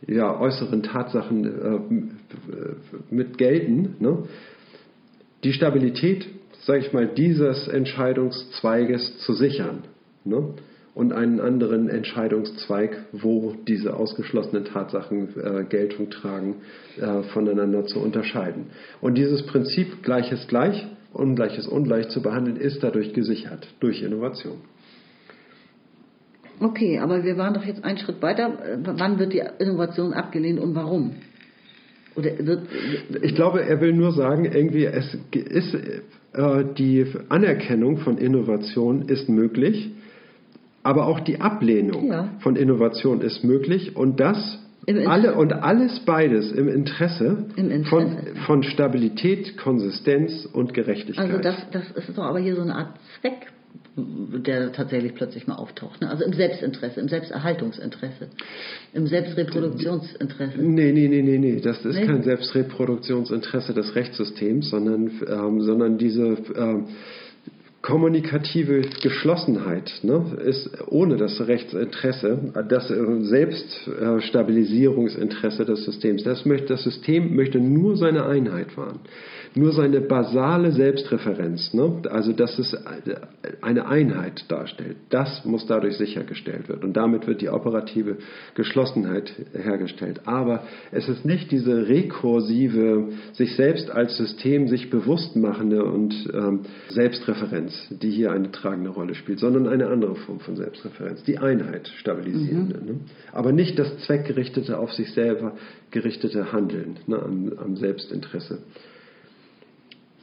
ja, äußeren Tatsachen äh, mit gelten, ne, die Stabilität, sage ich mal, dieses Entscheidungszweiges zu sichern ne? und einen anderen Entscheidungszweig, wo diese ausgeschlossenen Tatsachen äh, Geltung tragen, äh, voneinander zu unterscheiden. Und dieses Prinzip Gleiches gleich, Ungleiches ungleich zu behandeln, ist dadurch gesichert, durch Innovation. Okay, aber wir waren doch jetzt einen Schritt weiter. Wann wird die Innovation abgelehnt und warum? Oder wird ich glaube, er will nur sagen, irgendwie es ist äh, die Anerkennung von Innovation ist möglich, aber auch die Ablehnung ja. von Innovation ist möglich und das alle und alles beides im Interesse, Im Interesse, Von, von Stabilität, Konsistenz und Gerechtigkeit. Also das, das ist doch aber hier so eine Art Zweck der tatsächlich plötzlich mal auftaucht. Ne? Also im Selbstinteresse, im Selbsterhaltungsinteresse, im Selbstreproduktionsinteresse. Nee, nee, nee, nee, nee. Das ist nee. kein Selbstreproduktionsinteresse des Rechtssystems, sondern, ähm, sondern diese ähm, kommunikative Geschlossenheit ne, ist ohne das Rechtsinteresse, das äh, Selbststabilisierungsinteresse des Systems. Das, möchte, das System möchte nur seine Einheit wahren. Nur seine basale Selbstreferenz, ne? also dass es eine Einheit darstellt, das muss dadurch sichergestellt werden. Und damit wird die operative Geschlossenheit hergestellt. Aber es ist nicht diese rekursive, sich selbst als System sich bewusst machende und ähm, Selbstreferenz, die hier eine tragende Rolle spielt, sondern eine andere Form von Selbstreferenz, die Einheit stabilisierende. Mhm. Ne? Aber nicht das zweckgerichtete, auf sich selber gerichtete Handeln ne, am, am Selbstinteresse.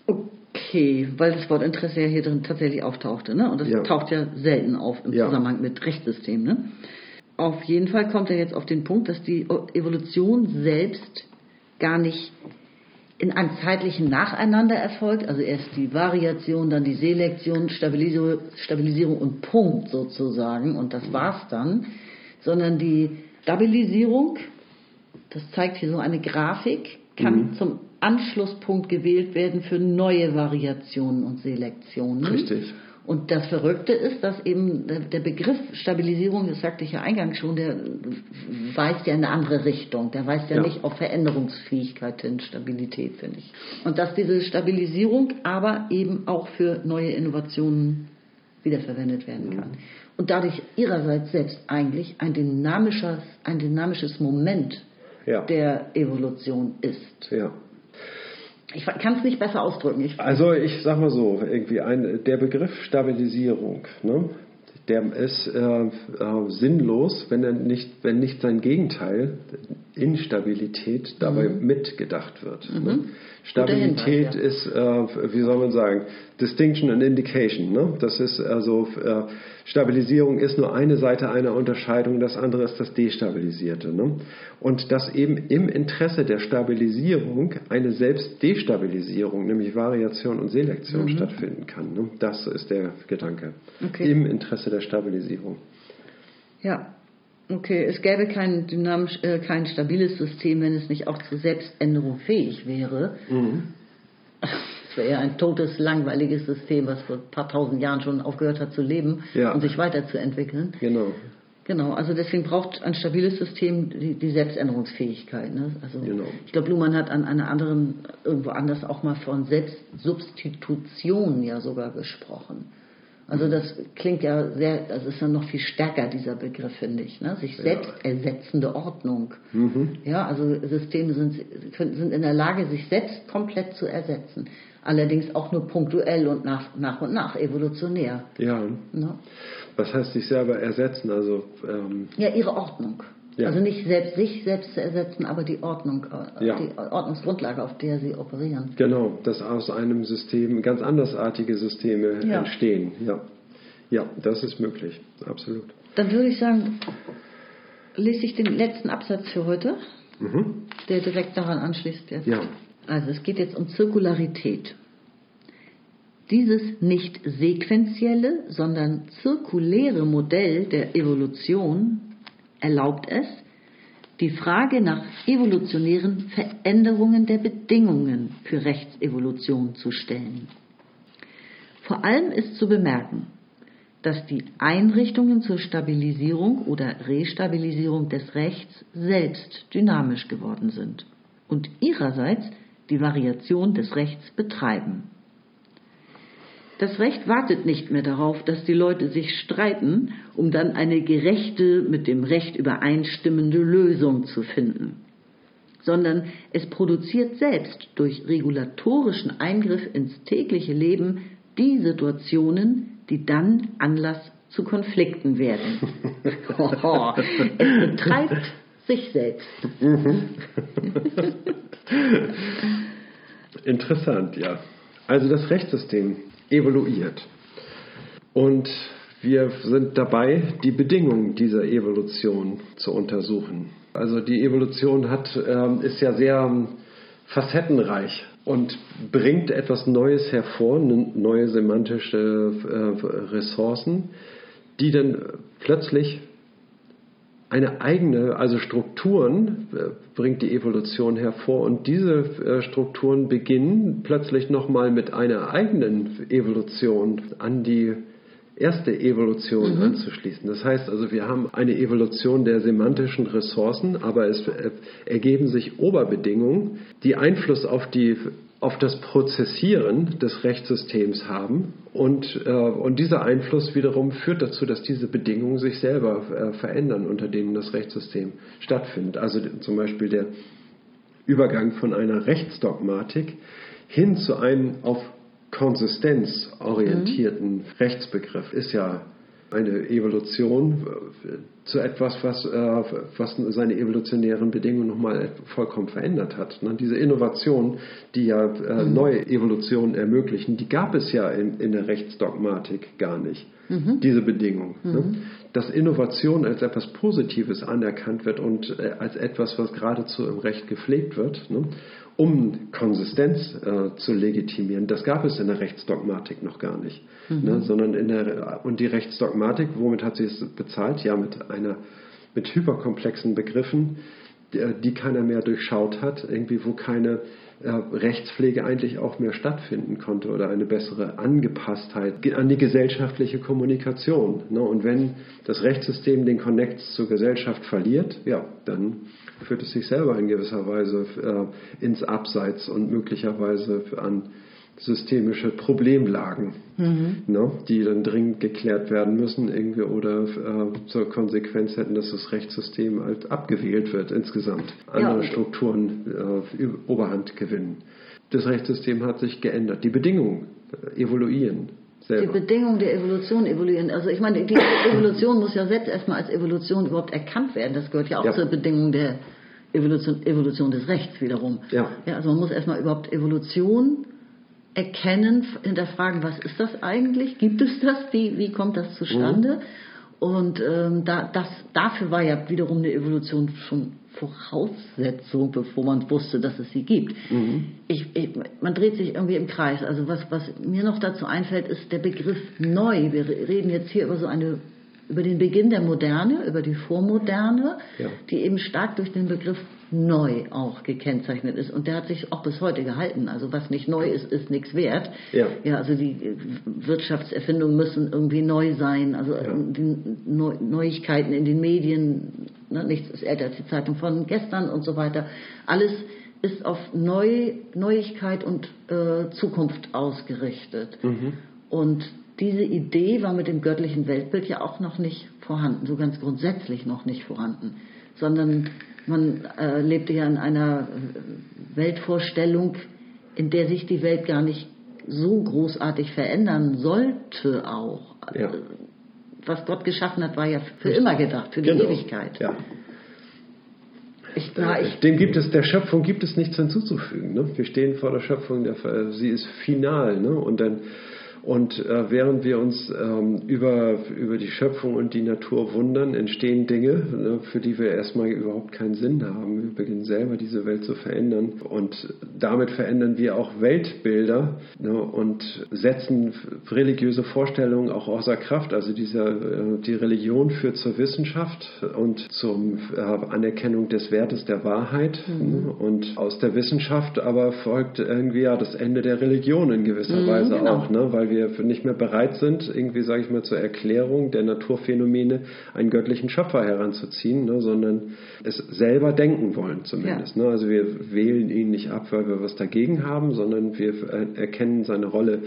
Okay, weil das Wort Interesse ja hier drin tatsächlich auftauchte, ne? Und das ja. taucht ja selten auf im ja. Zusammenhang mit Rechtssystem, ne? Auf jeden Fall kommt er jetzt auf den Punkt, dass die Evolution selbst gar nicht in einem zeitlichen Nacheinander erfolgt, also erst die Variation, dann die Selektion, Stabilisierung, Stabilisierung und Punkt sozusagen, und das war's dann, sondern die Stabilisierung, das zeigt hier so eine Grafik, kann mhm. zum Anschlusspunkt gewählt werden für neue Variationen und Selektionen. Richtig. Und das Verrückte ist, dass eben der Begriff Stabilisierung, das sagte ich ja eingangs schon, der weist ja in eine andere Richtung. Der weist ja, ja. nicht auf Veränderungsfähigkeit hin, Stabilität, finde ich. Und dass diese Stabilisierung aber eben auch für neue Innovationen wiederverwendet werden kann. Mhm. Und dadurch ihrerseits selbst eigentlich ein dynamisches, ein dynamisches Moment ja. der Evolution ist. Ja. Ich kann es nicht besser ausdrücken. Ich also ich sag mal so, irgendwie ein, der Begriff Stabilisierung, ne, der ist äh, äh, sinnlos, wenn er nicht, wenn nicht sein Gegenteil Instabilität dabei mhm. mitgedacht wird. Ne? Mhm. Ne? Stabilität Hinweis, ja. ist, äh, wie soll man sagen, Distinction and Indication. Ne? Das ist also äh, Stabilisierung ist nur eine Seite einer Unterscheidung, das andere ist das Destabilisierte. Ne? Und dass eben im Interesse der Stabilisierung eine Selbstdestabilisierung, nämlich Variation und Selektion mhm. stattfinden kann. Ne? Das ist der Gedanke. Okay. Im Interesse der Stabilisierung. Ja, Okay, es gäbe kein dynamisch, äh, kein stabiles System, wenn es nicht auch zur Selbständerung fähig wäre. Mhm. Es wäre ja ein totes, langweiliges System, was vor ein paar tausend Jahren schon aufgehört hat zu leben ja. und sich weiterzuentwickeln. Genau. Genau, also deswegen braucht ein stabiles System die, die Selbständerungsfähigkeit. Ne? Also genau. ich glaube, Luhmann hat an einer anderen, irgendwo anders auch mal von Selbstsubstitution ja sogar gesprochen. Also das klingt ja sehr, das ist dann noch viel stärker, dieser Begriff, finde ich. Ne? Sich selbst ersetzende Ordnung. Mhm. Ja, also Systeme sind, sind in der Lage, sich selbst komplett zu ersetzen. Allerdings auch nur punktuell und nach, nach und nach, evolutionär. Ja. Ne? Was heißt sich selber ersetzen? Also, ähm ja, ihre Ordnung. Ja. Also nicht selbst sich selbst zu ersetzen, aber die Ordnung, äh, ja. die Ordnungsgrundlage, auf der sie operieren. Genau, dass aus einem System ganz andersartige Systeme ja. entstehen. Ja. ja, das ist möglich, absolut. Dann würde ich sagen, lese ich den letzten Absatz für heute, mhm. der direkt daran anschließt jetzt. Ja. Also es geht jetzt um Zirkularität. Dieses nicht sequentielle, sondern zirkuläre Modell der Evolution erlaubt es, die Frage nach evolutionären Veränderungen der Bedingungen für Rechtsevolution zu stellen. Vor allem ist zu bemerken, dass die Einrichtungen zur Stabilisierung oder Restabilisierung des Rechts selbst dynamisch geworden sind und ihrerseits die Variation des Rechts betreiben. Das Recht wartet nicht mehr darauf, dass die Leute sich streiten, um dann eine gerechte, mit dem Recht übereinstimmende Lösung zu finden, sondern es produziert selbst durch regulatorischen Eingriff ins tägliche Leben die Situationen, die dann Anlass zu Konflikten werden. es betreibt sich selbst. Interessant, ja. Also das Rechtssystem evoluiert. Und wir sind dabei, die Bedingungen dieser Evolution zu untersuchen. Also die Evolution hat, äh, ist ja sehr facettenreich und bringt etwas Neues hervor, neue semantische äh, Ressourcen, die dann plötzlich eine eigene, also Strukturen äh, bringt die Evolution hervor und diese äh, Strukturen beginnen plötzlich nochmal mit einer eigenen Evolution an die erste Evolution mhm. anzuschließen. Das heißt also, wir haben eine Evolution der semantischen Ressourcen, aber es äh, ergeben sich Oberbedingungen, die Einfluss auf die auf das Prozessieren des Rechtssystems haben und, äh, und dieser Einfluss wiederum führt dazu, dass diese Bedingungen sich selber äh, verändern, unter denen das Rechtssystem stattfindet. Also zum Beispiel der Übergang von einer Rechtsdogmatik hin zu einem auf Konsistenz orientierten mhm. Rechtsbegriff ist ja eine Evolution äh, zu etwas, was, äh, was seine evolutionären Bedingungen nochmal vollkommen verändert hat. Ne? Diese Innovationen, die ja äh, mhm. neue Evolutionen ermöglichen, die gab es ja in, in der Rechtsdogmatik gar nicht, mhm. diese Bedingungen. Ne? Mhm. Dass Innovation als etwas Positives anerkannt wird und als etwas, was geradezu im Recht gepflegt wird. Ne? Um Konsistenz äh, zu legitimieren. Das gab es in der Rechtsdogmatik noch gar nicht. Mhm. Ne, sondern in der, und die Rechtsdogmatik, womit hat sie es bezahlt? Ja, mit einer, mit hyperkomplexen Begriffen, die, die keiner mehr durchschaut hat, irgendwie, wo keine äh, Rechtspflege eigentlich auch mehr stattfinden konnte oder eine bessere Angepasstheit an die gesellschaftliche Kommunikation. Ne? Und wenn das Rechtssystem den Connect zur Gesellschaft verliert, ja, dann führt es sich selber in gewisser Weise äh, ins Abseits und möglicherweise an systemische Problemlagen, mhm. ne, die dann dringend geklärt werden müssen irgendwie oder äh, zur Konsequenz hätten, dass das Rechtssystem halt abgewählt wird insgesamt. Andere ja. Strukturen äh, Oberhand gewinnen. Das Rechtssystem hat sich geändert. Die Bedingungen äh, evoluieren. Selber. Die Bedingungen der Evolution evoluieren. Also ich meine, die Evolution muss ja selbst erstmal als Evolution überhaupt erkannt werden. Das gehört ja auch ja. zur Bedingung der Evolution, Evolution des Rechts wiederum. Ja. ja. Also man muss erstmal überhaupt Evolution erkennen, hinterfragen, was ist das eigentlich? Gibt es das? Wie, wie kommt das zustande? Mhm. Und ähm, da, das, dafür war ja wiederum eine Evolution schon Voraussetzung, bevor man wusste, dass es sie gibt. Mhm. Ich, ich, man dreht sich irgendwie im Kreis. Also was, was mir noch dazu einfällt, ist der Begriff neu. Wir reden jetzt hier über so eine über den Beginn der Moderne, über die Vormoderne, ja. die eben stark durch den Begriff neu auch gekennzeichnet ist. Und der hat sich auch bis heute gehalten. Also was nicht neu ist, ist nichts wert. Ja. ja also die Wirtschaftserfindungen müssen irgendwie neu sein. Also ja. die Neuigkeiten in den Medien, ne, nichts ist älter als die Zeitung von gestern und so weiter. Alles ist auf Neu, Neuigkeit und äh, Zukunft ausgerichtet. Mhm. Und diese Idee war mit dem göttlichen Weltbild ja auch noch nicht vorhanden, so ganz grundsätzlich noch nicht vorhanden, sondern man äh, lebte ja in einer äh, Weltvorstellung, in der sich die Welt gar nicht so großartig verändern sollte auch. Ja. Was Gott geschaffen hat, war ja für immer gedacht, für die genau. Ewigkeit. Ja. Ich, na, ich, Dem gibt es, der Schöpfung gibt es nichts hinzuzufügen. Ne? Wir stehen vor der Schöpfung, der, sie ist final. Ne? Und dann und äh, während wir uns ähm, über, über die Schöpfung und die Natur wundern, entstehen Dinge, ne, für die wir erstmal überhaupt keinen Sinn haben. Wir beginnen selber diese Welt zu verändern. Und damit verändern wir auch Weltbilder ne, und setzen religiöse Vorstellungen auch außer Kraft. Also dieser, äh, die Religion führt zur Wissenschaft und zur äh, Anerkennung des Wertes der Wahrheit. Mhm. Ne, und aus der Wissenschaft aber folgt irgendwie ja das Ende der Religion in gewisser mhm, Weise genau. auch, ne, weil wir wir nicht mehr bereit sind, irgendwie, sage ich mal, zur Erklärung der Naturphänomene einen göttlichen Schöpfer heranzuziehen, ne, sondern es selber denken wollen zumindest. Ja. Ne? Also wir wählen ihn nicht ab, weil wir was dagegen haben, sondern wir erkennen seine Rolle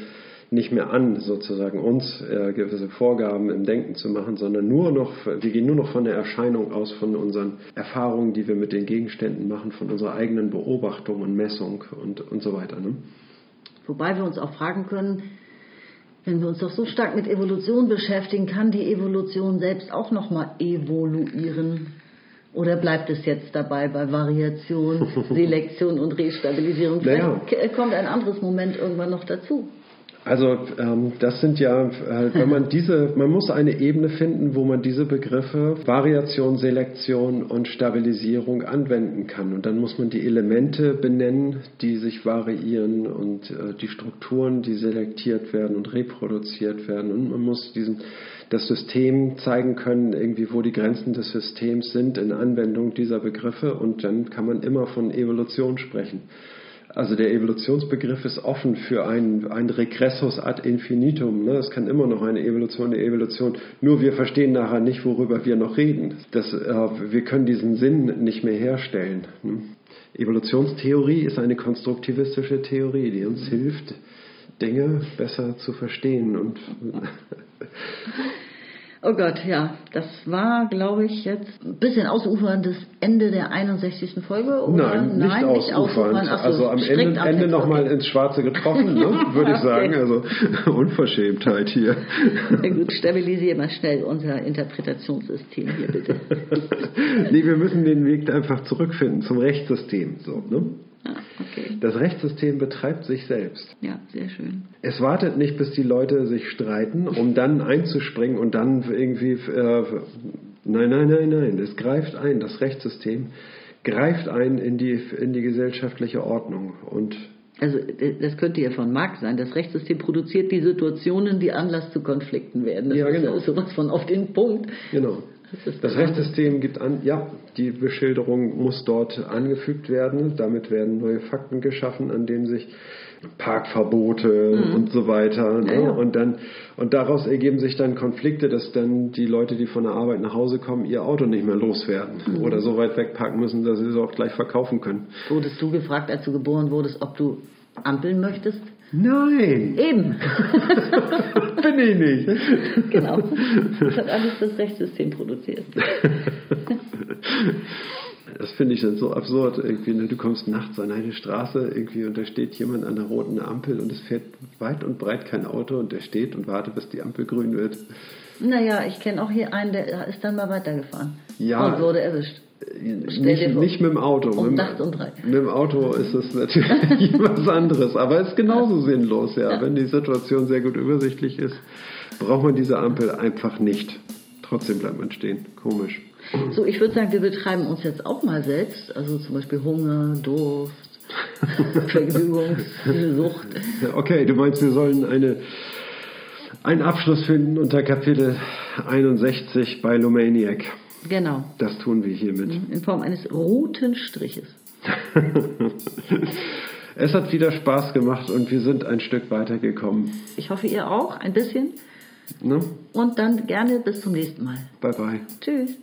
nicht mehr an, sozusagen uns äh, gewisse Vorgaben im Denken zu machen, sondern nur noch, wir gehen nur noch von der Erscheinung aus, von unseren Erfahrungen, die wir mit den Gegenständen machen, von unserer eigenen Beobachtung und Messung und, und so weiter. Ne? Wobei wir uns auch fragen können, wenn wir uns doch so stark mit Evolution beschäftigen, kann die Evolution selbst auch nochmal evoluieren? Oder bleibt es jetzt dabei bei Variation, Selektion und Restabilisierung? Vielleicht naja. kommt ein anderes Moment irgendwann noch dazu. Also ähm, das sind ja, äh, wenn man diese, man muss eine Ebene finden, wo man diese Begriffe Variation, Selektion und Stabilisierung anwenden kann. Und dann muss man die Elemente benennen, die sich variieren und äh, die Strukturen, die selektiert werden und reproduziert werden. Und man muss diesen das System zeigen können, irgendwie wo die Grenzen des Systems sind in Anwendung dieser Begriffe. Und dann kann man immer von Evolution sprechen. Also der Evolutionsbegriff ist offen für ein, ein Regressus ad infinitum. Ne? Es kann immer noch eine Evolution, eine Evolution. Nur wir verstehen nachher nicht, worüber wir noch reden. Das, äh, wir können diesen Sinn nicht mehr herstellen. Ne? Evolutionstheorie ist eine konstruktivistische Theorie, die uns hilft, Dinge besser zu verstehen und Oh Gott, ja, das war, glaube ich, jetzt ein bisschen ausuferndes Ende der 61. Folge, oder? Nein, nicht Nein, ausufernd. Nicht also am Ende, Ende nochmal ins Schwarze getroffen, ne, würde ich sagen. Also Unverschämtheit hier. Na gut, stabilisiere mal schnell unser Interpretationssystem hier, bitte. nee, wir müssen den Weg einfach zurückfinden zum Rechtssystem. So, ne? Ah, okay. Das Rechtssystem betreibt sich selbst. Ja, sehr schön. Es wartet nicht, bis die Leute sich streiten, um dann einzuspringen und dann irgendwie. Äh, nein, nein, nein, nein. Es greift ein. Das Rechtssystem greift ein in die, in die gesellschaftliche Ordnung. Und also das könnte ja von Marx sein. Das Rechtssystem produziert die Situationen, die Anlass zu Konflikten werden. Das ja, genau. ist sowas von auf den Punkt. Genau. Das Rechtssystem gibt an, ja, die Beschilderung muss dort angefügt werden. Damit werden neue Fakten geschaffen, an denen sich Parkverbote mhm. und so weiter. Ne? Ja, ja. Und dann und daraus ergeben sich dann Konflikte, dass dann die Leute, die von der Arbeit nach Hause kommen, ihr Auto nicht mehr loswerden mhm. oder so weit wegparken müssen, dass sie es auch gleich verkaufen können. Wurdest du gefragt, als du geboren wurdest, ob du ampeln möchtest? Nein. Eben. Bin ich nicht. Genau. Das hat alles das Rechtssystem produziert. Das finde ich dann so absurd. Irgendwie, ne? Du kommst nachts an eine Straße irgendwie und da steht jemand an der roten Ampel und es fährt weit und breit kein Auto und der steht und wartet, bis die Ampel grün wird. Naja, ich kenne auch hier einen, der ist dann mal weitergefahren ja, und wurde erwischt. Nicht, nicht, mit dem Auto. Um mit, um mit dem Auto ist es natürlich was anderes, aber es ist genauso sinnlos, ja. ja. Wenn die Situation sehr gut übersichtlich ist, braucht man diese Ampel einfach nicht. Trotzdem bleibt man stehen. Komisch. So, ich würde sagen, wir betreiben uns jetzt auch mal selbst, also zum Beispiel Hunger, Durst, Vergnügungssucht. Okay, du meinst, wir sollen eine, einen Abschluss finden unter Kapitel 61 bei Lomaniac. Genau. Das tun wir hiermit. In Form eines roten Striches. es hat wieder Spaß gemacht und wir sind ein Stück weitergekommen. Ich hoffe, ihr auch, ein bisschen. Ne? Und dann gerne bis zum nächsten Mal. Bye bye. Tschüss.